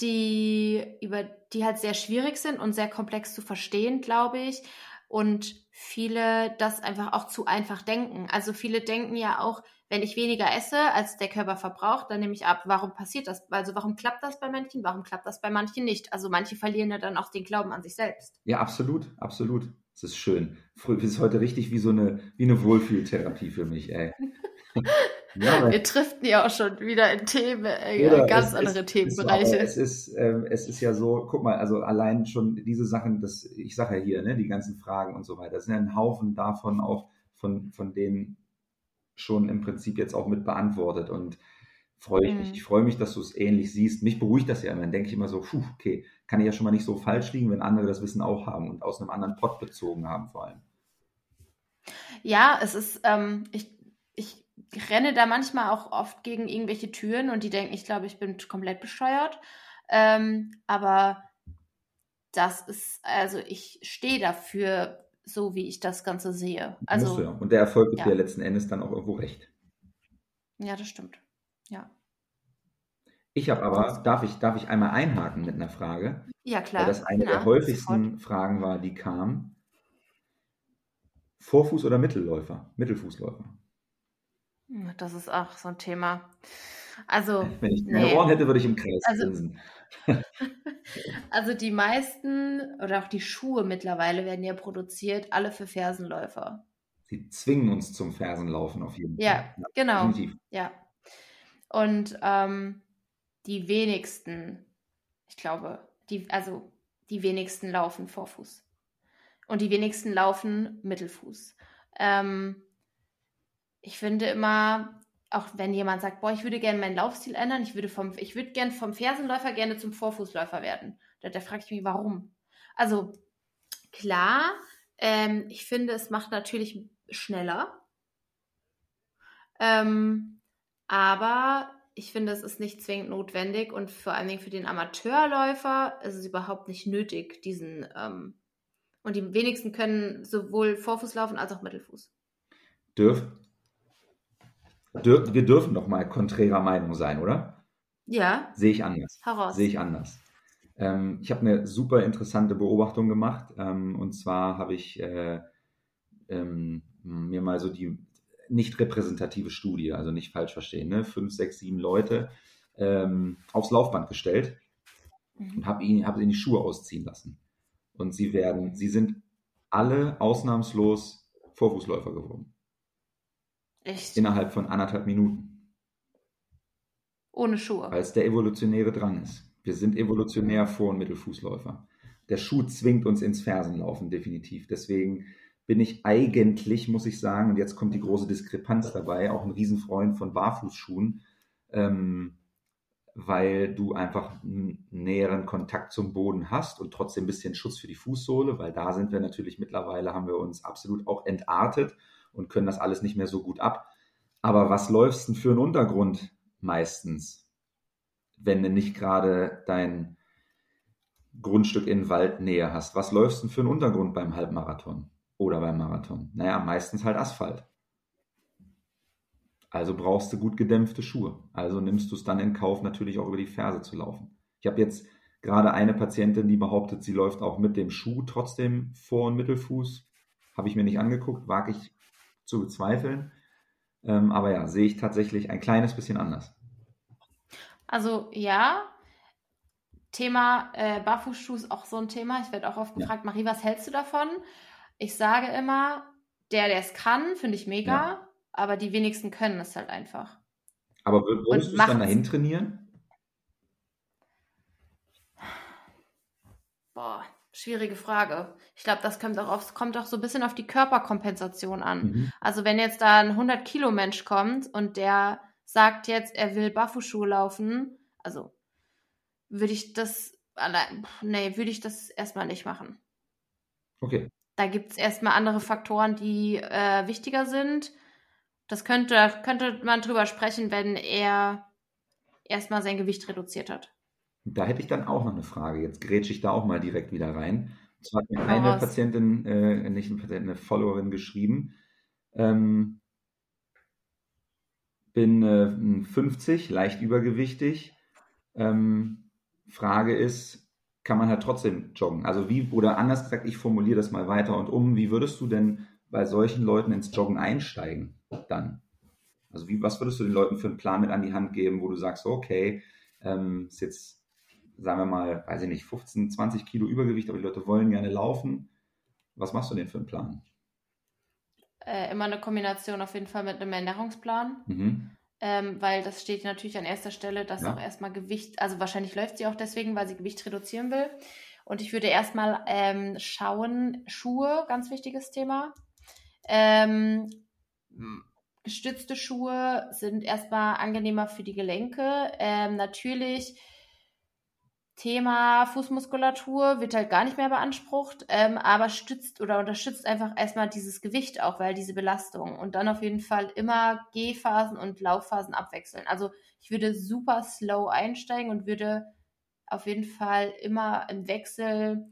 die über die halt sehr schwierig sind und sehr komplex zu verstehen, glaube ich. Und viele das einfach auch zu einfach denken. Also viele denken ja auch, wenn ich weniger esse, als der Körper verbraucht, dann nehme ich ab. Warum passiert das? Also warum klappt das bei manchen? Warum klappt das bei manchen nicht? Also manche verlieren ja dann auch den Glauben an sich selbst. Ja, absolut, absolut. Es ist schön. Es ist heute richtig wie so eine, wie eine Wohlfühltherapie für mich, ey. Wir driften ja auch schon wieder in Themen, äh, ganz andere ist, Themenbereiche. Ist, es, ist, äh, es ist ja so, guck mal, also allein schon diese Sachen, das, ich sage ja hier, ne, die ganzen Fragen und so weiter, das sind ja ein Haufen davon auch, von, von denen schon im Prinzip jetzt auch mit beantwortet und freue ich mhm. mich. Ich freue mich, dass du es ähnlich siehst. Mich beruhigt das ja immer. Dann denke ich immer so, puh, okay, kann ich ja schon mal nicht so falsch liegen, wenn andere das Wissen auch haben und aus einem anderen Pott bezogen haben vor allem. Ja, es ist, ähm, ich, ich renne da manchmal auch oft gegen irgendwelche Türen und die denken, ich glaube, ich bin komplett bescheuert. Ähm, aber das ist, also ich stehe dafür, so wie ich das Ganze sehe. Also, ja. Und der Erfolg ist ja. ja letzten Endes dann auch irgendwo recht. Ja, das stimmt. Ja. Ich habe aber, darf ich, darf ich einmal einhaken mit einer Frage? Ja, klar. Weil das eine genau. der häufigsten sofort. Fragen war, die kam. Vorfuß- oder Mittelläufer? Mittelfußläufer. Hm, das ist auch so ein Thema. Also, wenn ich meine nee. Ohren hätte, würde ich im Kreis also, also die meisten oder auch die Schuhe mittlerweile werden ja produziert, alle für Fersenläufer. Sie zwingen uns zum Fersenlaufen auf jeden Fall. Ja, genau. Definitiv. Ja. Und ähm, die wenigsten, ich glaube, die, also die wenigsten laufen Vorfuß. Und die wenigsten laufen Mittelfuß. Ähm, ich finde immer, auch wenn jemand sagt, boah, ich würde gerne meinen Laufstil ändern, ich würde vom, ich würde gerne vom Fersenläufer gerne zum Vorfußläufer werden. Da, da frage ich mich, warum? Also, klar, ähm, ich finde, es macht natürlich schneller. Ähm, aber ich finde, es ist nicht zwingend notwendig und vor allen Dingen für den Amateurläufer ist es überhaupt nicht nötig, diesen. Ähm, und die wenigsten können sowohl Vorfuß laufen als auch Mittelfuß. Dürf, dür, wir dürfen doch mal konträrer Meinung sein, oder? Ja. Sehe ich anders. Heraus. Sehe ich anders. Ähm, ich habe eine super interessante Beobachtung gemacht. Ähm, und zwar habe ich äh, ähm, mir mal so die nicht repräsentative Studie, also nicht falsch verstehen, ne? fünf, sechs, sieben Leute ähm, aufs Laufband gestellt mhm. und habe ihn, hab ihn die Schuhe ausziehen lassen. Und sie werden, sie sind alle ausnahmslos Vorfußläufer geworden. Echt? Innerhalb von anderthalb Minuten. Ohne Schuhe. Weil es der evolutionäre Drang ist. Wir sind evolutionär Vor- und Mittelfußläufer. Der Schuh zwingt uns ins Fersenlaufen, definitiv. Deswegen bin ich eigentlich, muss ich sagen, und jetzt kommt die große Diskrepanz dabei, auch ein Riesenfreund von Barfußschuhen, ähm, weil du einfach einen näheren Kontakt zum Boden hast und trotzdem ein bisschen Schutz für die Fußsohle, weil da sind wir natürlich mittlerweile, haben wir uns absolut auch entartet und können das alles nicht mehr so gut ab. Aber was läufst denn für einen Untergrund meistens, wenn du nicht gerade dein Grundstück in Waldnähe hast? Was läufst denn für einen Untergrund beim Halbmarathon oder beim Marathon? Naja, meistens halt Asphalt. Also brauchst du gut gedämpfte Schuhe. Also nimmst du es dann in Kauf, natürlich auch über die Ferse zu laufen. Ich habe jetzt gerade eine Patientin, die behauptet, sie läuft auch mit dem Schuh trotzdem Vor- und Mittelfuß. Habe ich mir nicht angeguckt, wage ich zu bezweifeln. Ähm, aber ja, sehe ich tatsächlich ein kleines bisschen anders. Also ja, Thema äh, Barfußschuh ist auch so ein Thema. Ich werde auch oft gefragt, ja. Marie, was hältst du davon? Ich sage immer, der, der es kann, finde ich mega. Ja aber die wenigsten können es halt einfach. Aber würdest du es dann dahin trainieren? Boah, schwierige Frage. Ich glaube, das kommt auch, auf, kommt auch so ein bisschen auf die Körperkompensation an. Mhm. Also wenn jetzt da ein 100 Kilo Mensch kommt und der sagt jetzt, er will Barfußschuhe laufen, also würde ich das, nee, würde ich das erstmal nicht machen. Okay. Da gibt es erstmal andere Faktoren, die äh, wichtiger sind. Das könnte, könnte man drüber sprechen, wenn er erstmal sein Gewicht reduziert hat. Da hätte ich dann auch noch eine Frage. Jetzt grätsche ich da auch mal direkt wieder rein. Und zwar hat mir eine raus. Patientin, äh, nicht eine Patientin, eine Followerin geschrieben. Ähm, bin äh, 50, leicht übergewichtig. Ähm, Frage ist, kann man halt trotzdem joggen? Also wie, oder anders gesagt, ich formuliere das mal weiter und um, wie würdest du denn bei solchen Leuten ins Joggen einsteigen dann? Also wie, was würdest du den Leuten für einen Plan mit an die Hand geben, wo du sagst, okay, ähm, ist jetzt, sagen wir mal, weiß ich nicht, 15, 20 Kilo Übergewicht, aber die Leute wollen gerne laufen. Was machst du denn für einen Plan? Äh, immer eine Kombination auf jeden Fall mit einem Ernährungsplan. Mhm. Ähm, weil das steht natürlich an erster Stelle, dass ja. auch erstmal Gewicht, also wahrscheinlich läuft sie auch deswegen, weil sie Gewicht reduzieren will. Und ich würde erstmal ähm, schauen, Schuhe, ganz wichtiges Thema. Ähm, gestützte Schuhe sind erstmal angenehmer für die Gelenke. Ähm, natürlich Thema Fußmuskulatur wird halt gar nicht mehr beansprucht, ähm, aber stützt oder unterstützt einfach erstmal dieses Gewicht auch, weil diese Belastung und dann auf jeden Fall immer Gehphasen und Laufphasen abwechseln. Also ich würde super slow einsteigen und würde auf jeden Fall immer im Wechsel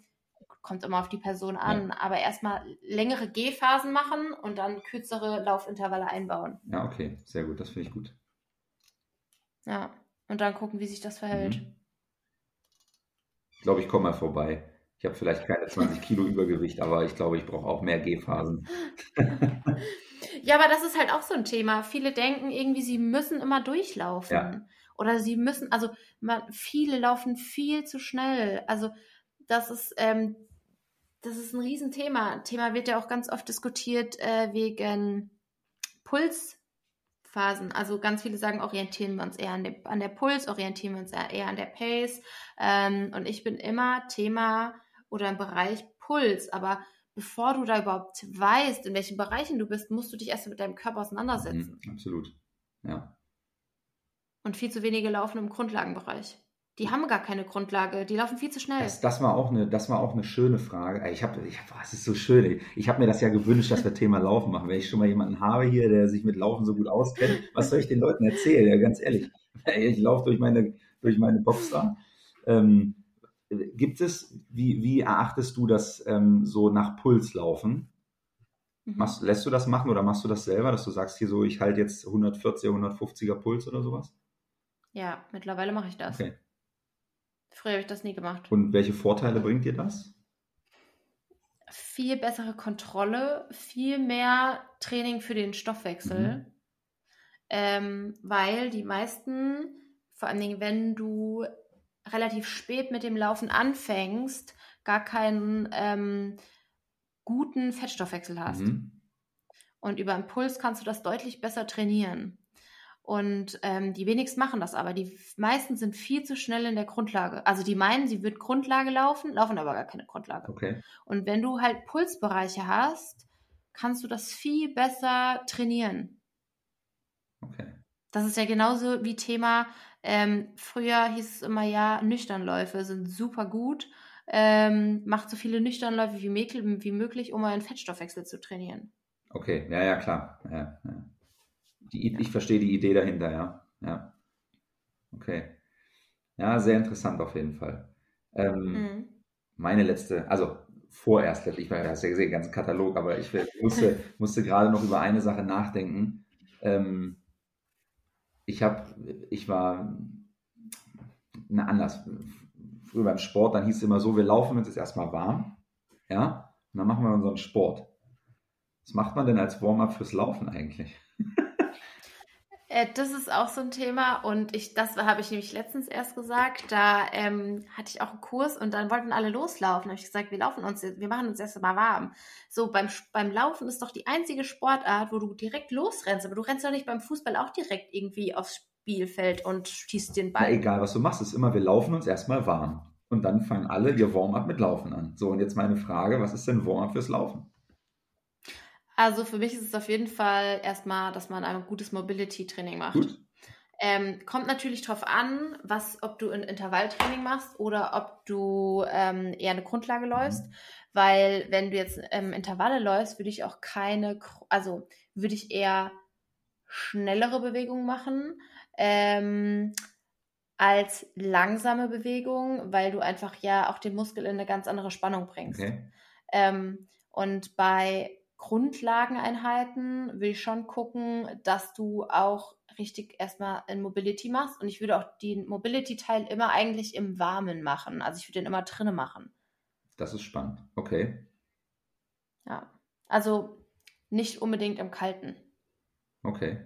kommt immer auf die Person an, ja. aber erstmal längere Gehphasen machen und dann kürzere Laufintervalle einbauen. Ja, okay, sehr gut, das finde ich gut. Ja, und dann gucken, wie sich das verhält. Mhm. Ich glaube, ich komme mal vorbei. Ich habe vielleicht keine 20 Kilo Übergewicht, aber ich glaube, ich brauche auch mehr Gehphasen. ja, aber das ist halt auch so ein Thema. Viele denken irgendwie, sie müssen immer durchlaufen. Ja. Oder sie müssen, also man, viele laufen viel zu schnell. Also das ist ähm, das ist ein Riesenthema. Thema wird ja auch ganz oft diskutiert äh, wegen Pulsphasen. Also ganz viele sagen, orientieren wir uns eher an, dem, an der Puls, orientieren wir uns eher an der Pace. Ähm, und ich bin immer Thema oder im Bereich Puls. Aber bevor du da überhaupt weißt, in welchen Bereichen du bist, musst du dich erst mit deinem Körper auseinandersetzen. Mhm, absolut. Ja. Und viel zu wenige laufen im Grundlagenbereich. Die haben gar keine Grundlage, die laufen viel zu schnell. Das, das war, auch eine, das war auch eine schöne Frage. Ich habe, ich, es ist so schön. Ich habe mir das ja gewünscht, dass wir Thema Laufen machen. Wenn ich schon mal jemanden habe hier, der sich mit Laufen so gut auskennt, was soll ich den Leuten erzählen? Ja, ganz ehrlich. Ich laufe durch meine, durch meine Box da. Ähm, gibt es, wie, wie erachtest du das ähm, so nach Puls laufen? Mhm. Machst, lässt du das machen oder machst du das selber, dass du sagst hier so, ich halte jetzt 140er, 150er Puls oder sowas? Ja, mittlerweile mache ich das. Okay. Früher habe ich das nie gemacht. Und welche Vorteile bringt dir das? Viel bessere Kontrolle, viel mehr Training für den Stoffwechsel. Mhm. Ähm, weil die meisten, vor allen Dingen, wenn du relativ spät mit dem Laufen anfängst, gar keinen ähm, guten Fettstoffwechsel hast. Mhm. Und über Impuls kannst du das deutlich besser trainieren. Und ähm, die wenigsten machen das aber. Die meisten sind viel zu schnell in der Grundlage. Also die meinen, sie wird Grundlage laufen, laufen aber gar keine Grundlage. Okay. Und wenn du halt Pulsbereiche hast, kannst du das viel besser trainieren. Okay. Das ist ja genauso wie Thema, ähm, früher hieß es immer, ja, Nüchternläufe sind super gut. Ähm, macht so viele Nüchternläufe wie, wie möglich, um euren Fettstoffwechsel zu trainieren. Okay, ja, ja, klar. Ja, ja. Die, ich verstehe die Idee dahinter, ja. ja. Okay. Ja, sehr interessant auf jeden Fall. Ähm, mhm. Meine letzte, also vorerst, ich war ja gesehen, den ganzen Katalog, aber ich musste, musste gerade noch über eine Sache nachdenken. Ähm, ich habe, ich war, na anders, früher beim Sport, dann hieß es immer so, wir laufen uns jetzt erstmal warm, ja, und dann machen wir unseren Sport. Was macht man denn als Warm-up fürs Laufen eigentlich? Äh, das ist auch so ein Thema und ich, das habe ich nämlich letztens erst gesagt. Da ähm, hatte ich auch einen Kurs und dann wollten alle loslaufen. Da habe ich gesagt, wir laufen uns, wir machen uns erst mal warm. So beim, beim Laufen ist doch die einzige Sportart, wo du direkt losrennst. Aber du rennst doch nicht beim Fußball auch direkt irgendwie aufs Spielfeld und schießt den Ball. Na, egal, was du machst, ist immer, wir laufen uns erstmal warm. Und dann fangen alle ihr Warm-up mit Laufen an. So, und jetzt meine Frage, was ist denn Warm-up fürs Laufen? Also für mich ist es auf jeden Fall erstmal, dass man ein gutes Mobility-Training macht. Gut. Ähm, kommt natürlich darauf an, was, ob du ein Intervalltraining machst oder ob du ähm, eher eine Grundlage läufst. Mhm. Weil wenn du jetzt ähm, Intervalle läufst, würde ich auch keine, also würde ich eher schnellere Bewegungen machen ähm, als langsame Bewegungen, weil du einfach ja auch den Muskel in eine ganz andere Spannung bringst. Okay. Ähm, und bei Grundlageneinheiten will ich schon gucken, dass du auch richtig erstmal in Mobility machst. Und ich würde auch den Mobility-Teil immer eigentlich im Warmen machen. Also ich würde den immer drinnen machen. Das ist spannend. Okay. Ja. Also nicht unbedingt im Kalten. Okay.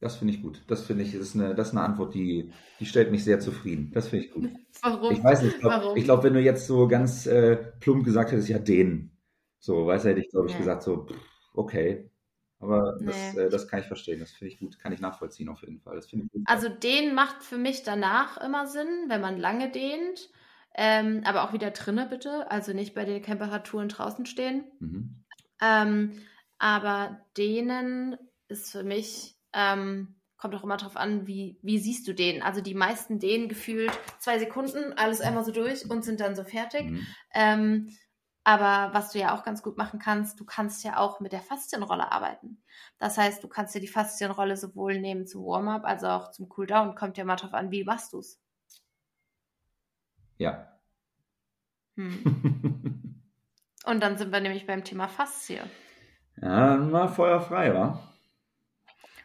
Das finde ich gut. Das finde ich, das ist, eine, das ist eine Antwort, die, die stellt mich sehr zufrieden. Das finde ich gut. Warum? Ich weiß nicht, ich glaube, glaub, wenn du jetzt so ganz äh, plump gesagt hättest, ja, den. So, weißt du, hätte ich, glaube ich, nee. gesagt, so, okay. Aber nee. das, äh, das kann ich verstehen. Das finde ich gut, kann ich nachvollziehen auf jeden Fall. Also den macht für mich danach immer Sinn, wenn man lange dehnt. Ähm, aber auch wieder drinne bitte, also nicht bei den Temperaturen draußen stehen. Mhm. Ähm, aber denen ist für mich, ähm, kommt auch immer darauf an, wie, wie siehst du den. Also die meisten dehnen gefühlt zwei Sekunden, alles einmal so durch und sind dann so fertig. Mhm. Aber was du ja auch ganz gut machen kannst, du kannst ja auch mit der Faszienrolle arbeiten. Das heißt, du kannst dir die Faszienrolle sowohl nehmen zum Warm-up als auch zum Cooldown. Kommt ja mal drauf an, wie machst du es. Ja. Hm. Und dann sind wir nämlich beim Thema Faszie. Ja, mal feuerfrei, wa?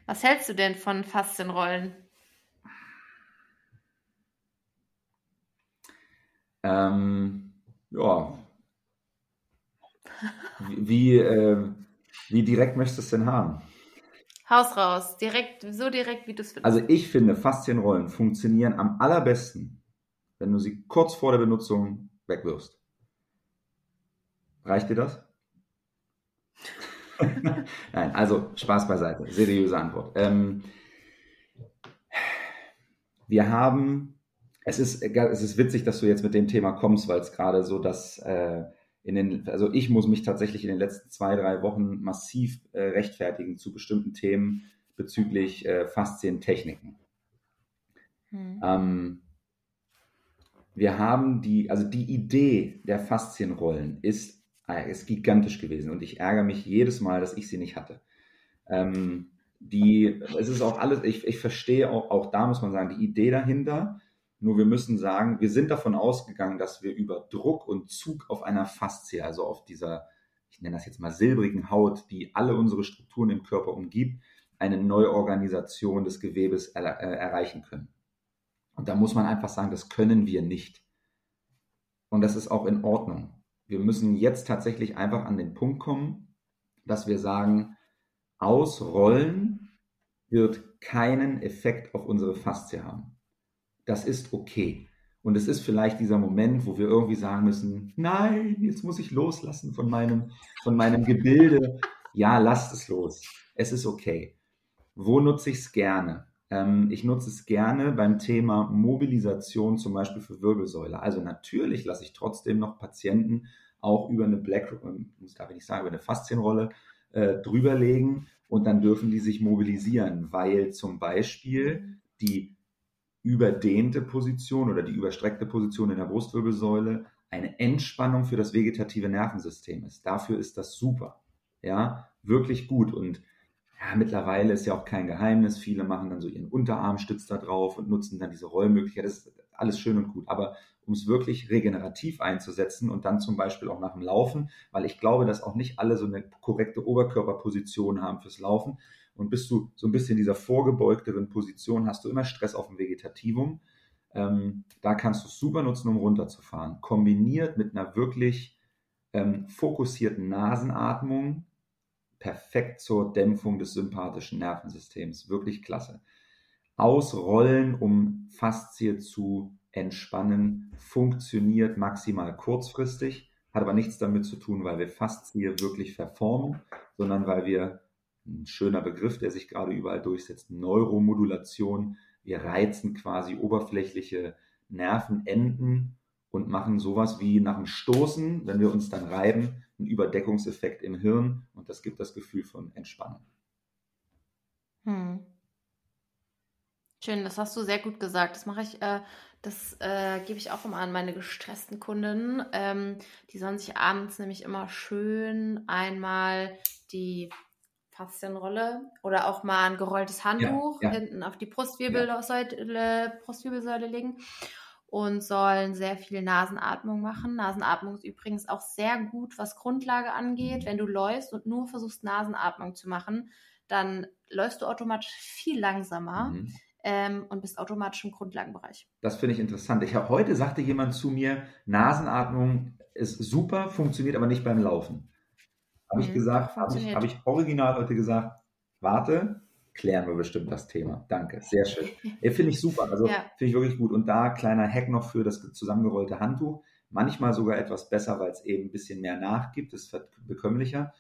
Was hältst du denn von Faszienrollen? Ähm, ja, wie, äh, wie direkt möchtest du es denn haben? Haus raus, direkt, so direkt, wie du es findest. Also ich finde, Faszienrollen funktionieren am allerbesten, wenn du sie kurz vor der Benutzung wegwirfst. Reicht dir das? Nein, also Spaß beiseite. Seriöse Antwort. Ähm, wir haben, es ist, es ist witzig, dass du jetzt mit dem Thema kommst, weil es gerade so das äh, in den, also ich muss mich tatsächlich in den letzten zwei, drei Wochen massiv äh, rechtfertigen zu bestimmten Themen bezüglich äh, Faszientechniken. Hm. Ähm, wir haben die, also die Idee der Faszienrollen ist, äh, ist gigantisch gewesen und ich ärgere mich jedes Mal, dass ich sie nicht hatte. Ähm, die, es ist auch alles, ich, ich verstehe auch, auch da muss man sagen, die Idee dahinter nur wir müssen sagen, wir sind davon ausgegangen, dass wir über Druck und Zug auf einer Faszie, also auf dieser, ich nenne das jetzt mal silbrigen Haut, die alle unsere Strukturen im Körper umgibt, eine Neuorganisation des Gewebes er, äh, erreichen können. Und da muss man einfach sagen, das können wir nicht. Und das ist auch in Ordnung. Wir müssen jetzt tatsächlich einfach an den Punkt kommen, dass wir sagen, Ausrollen wird keinen Effekt auf unsere Faszie haben das ist okay. Und es ist vielleicht dieser Moment, wo wir irgendwie sagen müssen, nein, jetzt muss ich loslassen von meinem, von meinem Gebilde. Ja, lasst es los. Es ist okay. Wo nutze ich es gerne? Ähm, ich nutze es gerne beim Thema Mobilisation, zum Beispiel für Wirbelsäule. Also natürlich lasse ich trotzdem noch Patienten auch über eine Black, ähm, muss ich nicht sagen, über eine Faszienrolle äh, drüberlegen und dann dürfen die sich mobilisieren, weil zum Beispiel die überdehnte Position oder die überstreckte Position in der Brustwirbelsäule eine Entspannung für das vegetative Nervensystem ist. Dafür ist das super. Ja, wirklich gut. Und ja, mittlerweile ist ja auch kein Geheimnis. Viele machen dann so ihren Unterarmstütz da drauf und nutzen dann diese Rollmöglichkeit. Das ist alles schön und gut. Aber um es wirklich regenerativ einzusetzen und dann zum Beispiel auch nach dem Laufen, weil ich glaube, dass auch nicht alle so eine korrekte Oberkörperposition haben fürs Laufen. Und bist du so ein bisschen in dieser vorgebeugteren Position, hast du immer Stress auf dem Vegetativum. Ähm, da kannst du es super nutzen, um runterzufahren. Kombiniert mit einer wirklich ähm, fokussierten Nasenatmung, perfekt zur Dämpfung des sympathischen Nervensystems. Wirklich klasse. Ausrollen, um Faszie zu entspannen, funktioniert maximal kurzfristig, hat aber nichts damit zu tun, weil wir Faszie wirklich verformen, sondern weil wir, ein schöner Begriff, der sich gerade überall durchsetzt, Neuromodulation, wir reizen quasi oberflächliche Nervenenden und machen sowas wie nach dem Stoßen, wenn wir uns dann reiben, einen Überdeckungseffekt im Hirn und das gibt das Gefühl von Entspannung. Hm. Schön, das hast du sehr gut gesagt. Das mache ich, äh, das äh, gebe ich auch immer an meine gestressten Kunden. Ähm, die sollen sich abends nämlich immer schön einmal die Faszienrolle oder auch mal ein gerolltes Handtuch ja, ja. hinten auf die Brustwirbelsäule. Brustwirbelsäule legen und sollen sehr viel Nasenatmung machen. Nasenatmung ist übrigens auch sehr gut, was Grundlage angeht. Wenn du läufst und nur versuchst, Nasenatmung zu machen, dann läufst du automatisch viel langsamer. Mhm ähm, und bist automatisch im Grundlagenbereich. Das finde ich interessant. Ich habe heute sagte jemand zu mir, Nasenatmung ist super, funktioniert aber nicht beim Laufen. Habe mhm, ich gesagt, habe ich, hab ich original heute gesagt, warte, klären wir bestimmt das Thema. Danke, sehr schön. finde ich super, also ja. finde ich wirklich gut. Und da kleiner Hack noch für das zusammengerollte Handtuch. Manchmal sogar etwas besser, weil es eben ein bisschen mehr nachgibt, ist bekömmlicher.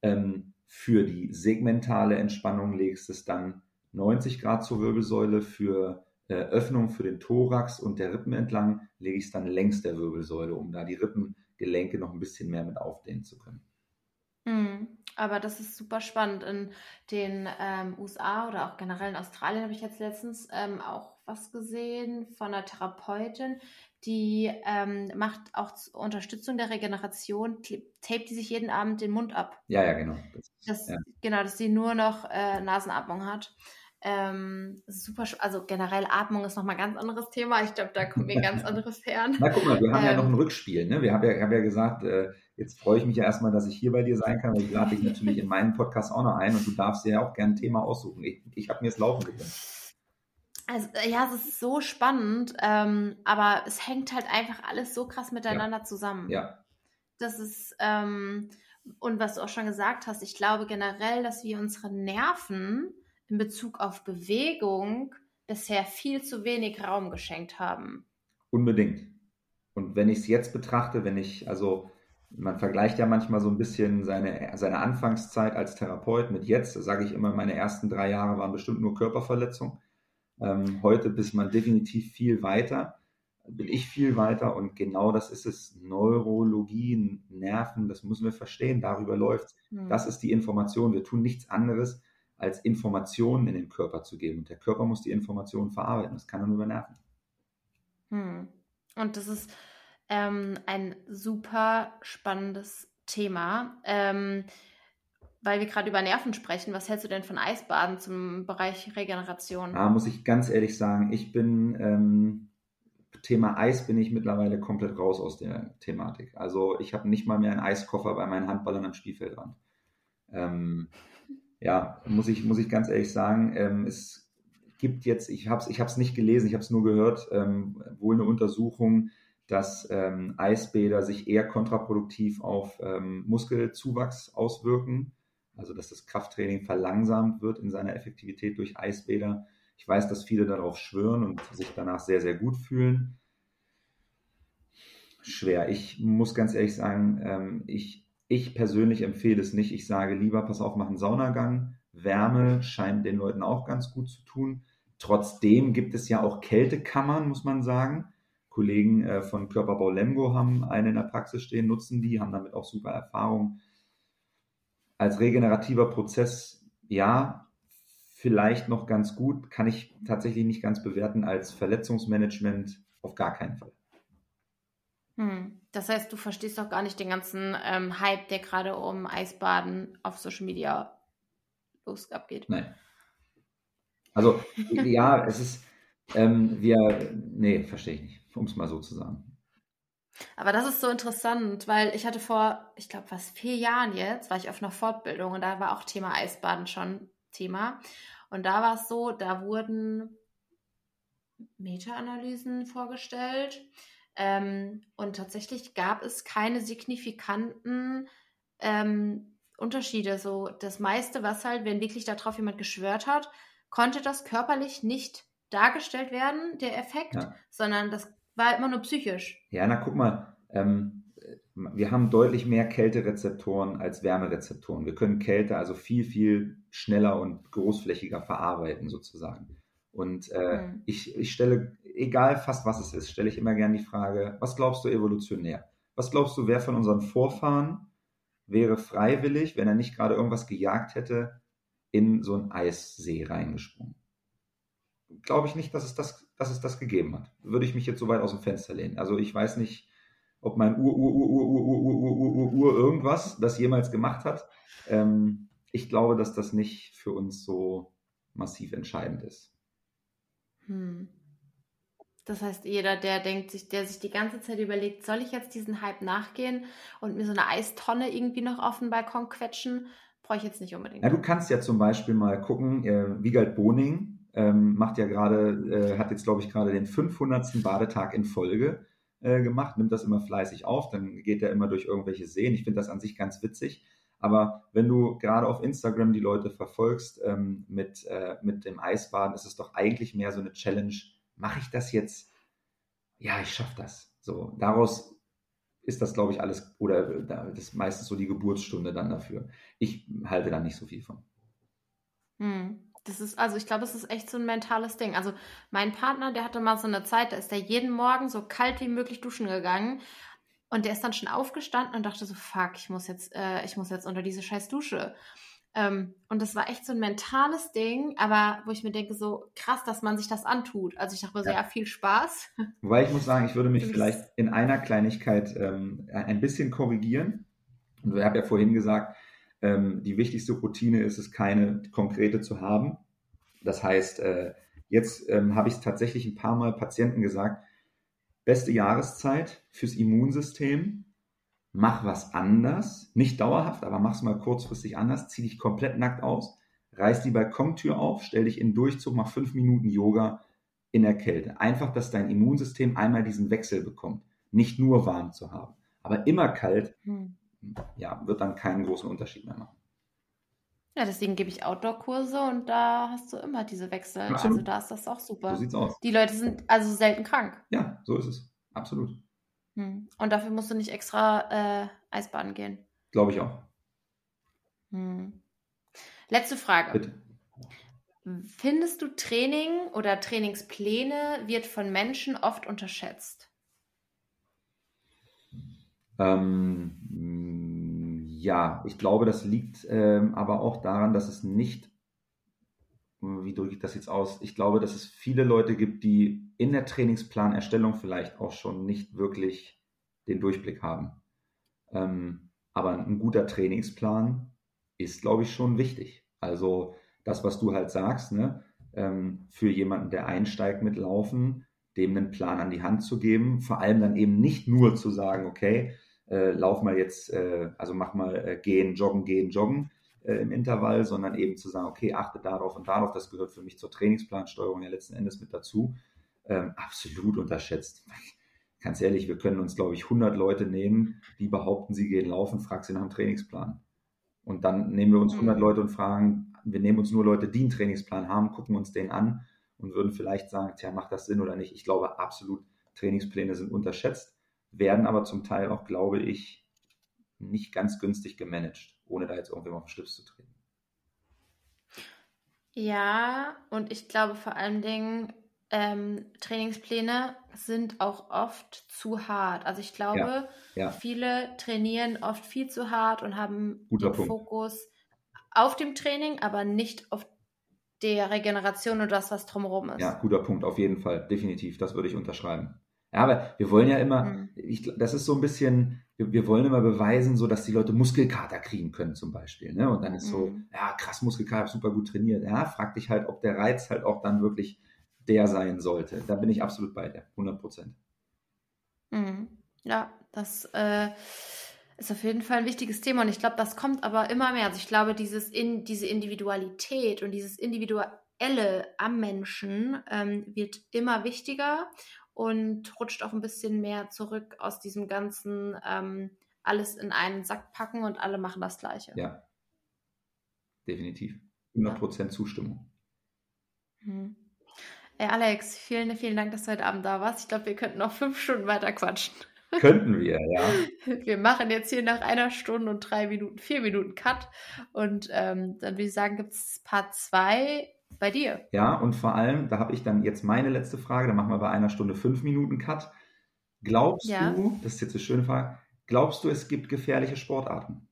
Ähm, für die segmentale Entspannung legst es dann 90 Grad zur Wirbelsäule für äh, Öffnung für den Thorax und der Rippen entlang lege ich es dann längs der Wirbelsäule, um da die Rippengelenke noch ein bisschen mehr mit aufdehnen zu können. Mhm. Aber das ist super spannend. In den ähm, USA oder auch generell in Australien habe ich jetzt letztens ähm, auch was gesehen von einer Therapeutin, die ähm, macht auch zur Unterstützung der Regeneration, tapet die sich jeden Abend den Mund ab. Ja, ja, genau. Das, ja. Genau, dass sie nur noch äh, Nasenatmung hat. Ähm, super, also generell Atmung ist nochmal ein ganz anderes Thema. Ich glaube, da kommen wir ganz andere Sphären. Na guck mal, wir haben ähm, ja noch ein Rückspiel. Ne? Wir haben ja, haben ja gesagt, äh, jetzt freue ich mich ja erstmal, dass ich hier bei dir sein kann, weil ich lade dich natürlich in meinen Podcast auch noch ein und du darfst dir ja auch gerne ein Thema aussuchen. Ich, ich habe mir das Laufen gegönnt. Also, ja, es ist so spannend, ähm, aber es hängt halt einfach alles so krass miteinander ja. zusammen. Ja. Das ist, ähm, und was du auch schon gesagt hast, ich glaube generell, dass wir unsere Nerven in Bezug auf Bewegung bisher viel zu wenig Raum geschenkt haben. Unbedingt. Und wenn ich es jetzt betrachte, wenn ich, also man vergleicht ja manchmal so ein bisschen seine, seine Anfangszeit als Therapeut mit jetzt, da sage ich immer, meine ersten drei Jahre waren bestimmt nur Körperverletzung. Ähm, heute ist man definitiv viel weiter, bin ich viel weiter und genau das ist es. Neurologie, Nerven, das müssen wir verstehen, darüber läuft hm. Das ist die Information. Wir tun nichts anderes, als Informationen in den Körper zu geben. Und der Körper muss die Informationen verarbeiten. Das kann er nur über Nerven. Hm. Und das ist ähm, ein super spannendes Thema. Ähm, weil wir gerade über Nerven sprechen, was hältst du denn von Eisbaden zum Bereich Regeneration? Da muss ich ganz ehrlich sagen, ich bin ähm, Thema Eis bin ich mittlerweile komplett raus aus der Thematik. Also ich habe nicht mal mehr einen Eiskoffer bei meinen Handballern am Spielfeldrand. Ähm, ja, muss ich, muss ich ganz ehrlich sagen, ähm, es gibt jetzt, ich habe es ich nicht gelesen, ich habe es nur gehört, ähm, wohl eine Untersuchung, dass ähm, Eisbäder sich eher kontraproduktiv auf ähm, Muskelzuwachs auswirken, also dass das Krafttraining verlangsamt wird in seiner Effektivität durch Eisbäder. Ich weiß, dass viele darauf schwören und sich danach sehr, sehr gut fühlen. Schwer. Ich muss ganz ehrlich sagen, ähm, ich ich persönlich empfehle es nicht. Ich sage lieber, pass auf, mach einen Saunagang. Wärme scheint den Leuten auch ganz gut zu tun. trotzdem gibt es ja auch Kältekammern, muss man sagen. Kollegen äh, von Körperbau Lemgo haben eine in der Praxis stehen, nutzen die, haben damit auch super Erfahrungen. Als regenerativer Prozess, ja, vielleicht noch ganz gut, kann ich tatsächlich nicht ganz bewerten. Als Verletzungsmanagement auf gar keinen Fall. Hm. Das heißt, du verstehst doch gar nicht den ganzen ähm, Hype, der gerade um Eisbaden auf Social Media los abgeht. Nein. Also, ja, es ist, ähm, wir, nee, verstehe ich nicht, um es mal so zu sagen. Aber das ist so interessant, weil ich hatte vor, ich glaube, fast vier Jahren jetzt, war ich auf einer Fortbildung und da war auch Thema Eisbaden schon Thema. Und da war es so, da wurden Meta-Analysen vorgestellt. Ähm, und tatsächlich gab es keine signifikanten ähm, Unterschiede. So das meiste, was halt, wenn wirklich darauf jemand geschwört hat, konnte das körperlich nicht dargestellt werden, der Effekt, ja. sondern das war immer nur psychisch. Ja, na guck mal, ähm, wir haben deutlich mehr Kälterezeptoren als Wärmerezeptoren. Wir können Kälte also viel, viel schneller und großflächiger verarbeiten sozusagen. Und äh, mhm. ich, ich stelle, egal fast was es ist, stelle ich immer gerne die Frage, was glaubst du evolutionär? Was glaubst du, wer von unseren Vorfahren wäre freiwillig, wenn er nicht gerade irgendwas gejagt hätte, in so einen Eissee reingesprungen? Glaube ich nicht, dass es das, dass es das gegeben hat. Würde ich mich jetzt so weit aus dem Fenster lehnen. Also ich weiß nicht, ob mein Ur, Ur, Ur, Ur, Ur, Ur, Ur, Ur, Ur, Ur irgendwas das jemals gemacht hat. Ähm, ich glaube, dass das nicht für uns so massiv entscheidend ist. Hm. Das heißt, jeder, der denkt sich, der sich die ganze Zeit überlegt, soll ich jetzt diesen Hype nachgehen und mir so eine Eistonne irgendwie noch auf den Balkon quetschen, brauche ich jetzt nicht unbedingt. Ja, du kannst ja zum Beispiel mal gucken, äh, Wiegald Boning ähm, macht ja gerade, äh, hat jetzt glaube ich gerade den 500. Badetag in Folge äh, gemacht, nimmt das immer fleißig auf, dann geht er immer durch irgendwelche Seen. Ich finde das an sich ganz witzig. Aber wenn du gerade auf Instagram die Leute verfolgst ähm, mit, äh, mit dem Eisbaden, ist es doch eigentlich mehr so eine Challenge. Mache ich das jetzt? Ja, ich schaffe das. So, daraus ist das, glaube ich, alles, oder das ist meistens so die Geburtsstunde dann dafür. Ich halte da nicht so viel von. Hm. Das ist, also ich glaube, das ist echt so ein mentales Ding. Also mein Partner, der hatte mal so eine Zeit, da ist er jeden Morgen so kalt wie möglich duschen gegangen und der ist dann schon aufgestanden und dachte so, fuck, ich muss jetzt, äh, ich muss jetzt unter diese scheiß Dusche. Ähm, und das war echt so ein mentales Ding, aber wo ich mir denke, so krass, dass man sich das antut. Also ich dachte mir so, ja, ja viel Spaß. Wobei ich muss sagen, ich würde mich vielleicht in einer Kleinigkeit ähm, ein bisschen korrigieren. Und ich habe ja vorhin gesagt, ähm, die wichtigste Routine ist es, keine konkrete zu haben. Das heißt, äh, jetzt ähm, habe ich es tatsächlich ein paar Mal Patienten gesagt, beste Jahreszeit fürs Immunsystem. Mach was anders, nicht dauerhaft, aber mach es mal kurzfristig anders. Zieh dich komplett nackt aus, reiß die Balkontür auf, stell dich in Durchzug, mach fünf Minuten Yoga in der Kälte. Einfach, dass dein Immunsystem einmal diesen Wechsel bekommt. Nicht nur warm zu haben, aber immer kalt, hm. Ja, wird dann keinen großen Unterschied mehr machen. Ja, deswegen gebe ich Outdoor-Kurse und da hast du immer diese Wechsel. Absolut. Also da ist das auch super. So sieht's aus. Die Leute sind also selten krank. Ja, so ist es. Absolut. Hm. Und dafür musst du nicht extra äh, Eisbaden gehen. Glaube ich auch. Hm. Letzte Frage. Bitte. Findest du Training oder Trainingspläne wird von Menschen oft unterschätzt? Ähm, ja, ich glaube, das liegt ähm, aber auch daran, dass es nicht, wie drücke ich das jetzt aus? Ich glaube, dass es viele Leute gibt, die in der Trainingsplanerstellung vielleicht auch schon nicht wirklich den Durchblick haben. Ähm, aber ein guter Trainingsplan ist, glaube ich, schon wichtig. Also das, was du halt sagst, ne, ähm, für jemanden, der einsteigt mit Laufen, dem einen Plan an die Hand zu geben, vor allem dann eben nicht nur zu sagen, okay, äh, lauf mal jetzt, äh, also mach mal äh, gehen, joggen, gehen, joggen äh, im Intervall, sondern eben zu sagen, okay, achte darauf und darauf, das gehört für mich zur Trainingsplansteuerung ja letzten Endes mit dazu. Ähm, absolut unterschätzt. Ganz ehrlich, wir können uns, glaube ich, 100 Leute nehmen, die behaupten, sie gehen laufen, frag sie nach dem Trainingsplan. Und dann nehmen wir uns 100 mhm. Leute und fragen, wir nehmen uns nur Leute, die einen Trainingsplan haben, gucken uns den an und würden vielleicht sagen, tja, macht das Sinn oder nicht? Ich glaube absolut, Trainingspläne sind unterschätzt werden aber zum Teil auch, glaube ich, nicht ganz günstig gemanagt, ohne da jetzt irgendwem auf den Schlips zu treten. Ja, und ich glaube vor allen Dingen, ähm, Trainingspläne sind auch oft zu hart. Also ich glaube, Ja, ja, viele trainieren oft viel zu hart und haben guter den Punkt. Fokus auf dem Training, aber nicht auf der Regeneration und das, was drumherum Ja, ist. guter Punkt, auf jeden Fall, definitiv, das würde ich unterschreiben. Ja, aber wir wollen ja immer, Mhm. ich, das ist so ein bisschen, wir, wir wollen immer beweisen, so dass die Leute Muskelkater kriegen können zum Beispiel. Ne? Und dann ist so, Mhm. ja, krass, Muskelkater, super gut trainiert. Ja, frag dich halt, ob der Reiz halt auch dann wirklich der sein sollte. Da bin ich absolut bei dir, 100 Prozent. Mhm. Ja, das äh, ist auf jeden Fall ein wichtiges Thema und ich glaube, das kommt aber immer mehr. Also ich glaube, dieses in, diese Individualität und dieses Individuelle am Menschen ähm, wird immer wichtiger und rutscht auch ein bisschen mehr zurück aus diesem ganzen ähm, alles in einen Sack packen und alle machen das Gleiche. Ja, definitiv. 100 Ja. Prozent Zustimmung. Mhm. Ey, Alex, vielen, vielen Dank, dass du heute Abend da warst. Ich glaube, wir könnten noch fünf Stunden weiter quatschen. Könnten wir, ja. Wir machen jetzt hier nach einer Stunde und drei Minuten, vier Minuten Cut. Und ähm, dann würde ich sagen, gibt es Part 2 bei dir. Ja, und vor allem, da habe ich dann jetzt meine letzte Frage, da machen wir bei einer Stunde fünf Minuten Cut. Glaubst Ja. du, das ist jetzt eine schöne Frage, glaubst du, es gibt gefährliche Sportarten?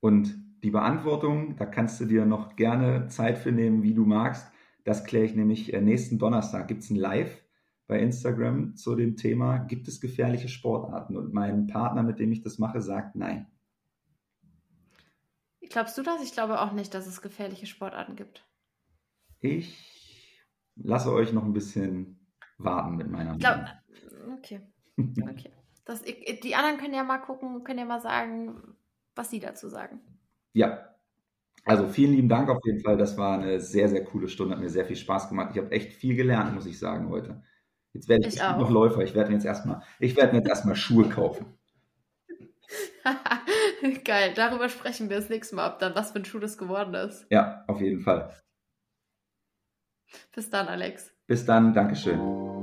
Und die Beantwortung, da kannst du dir noch gerne Zeit für nehmen, wie du magst. Das kläre ich nämlich äh, nächsten Donnerstag. Gibt es ein Live bei Instagram zu dem Thema, gibt es gefährliche Sportarten? Und mein Partner, mit dem ich das mache, sagt nein. Glaubst du das? Ich glaube auch nicht, dass es gefährliche Sportarten gibt. Ich lasse euch noch ein bisschen warten mit meiner Ich glaube, Meinung. okay, okay. Das, ich, die anderen können ja mal gucken, können ja mal sagen, was sie dazu sagen. Ja, also vielen lieben Dank auf jeden Fall. Das war eine sehr, sehr coole Stunde. Hat mir sehr viel Spaß gemacht. Ich habe echt viel gelernt, muss ich sagen, heute. Jetzt werde ich Ich noch Läufer. Ich werde mir jetzt erstmal, ich werde mir jetzt erstmal Schuhe kaufen. Geil, darüber sprechen wir das nächste Mal, ob dann was für ein Schuh das geworden ist. Ja, auf jeden Fall. Bis dann, Alex. Bis dann. Dankeschön.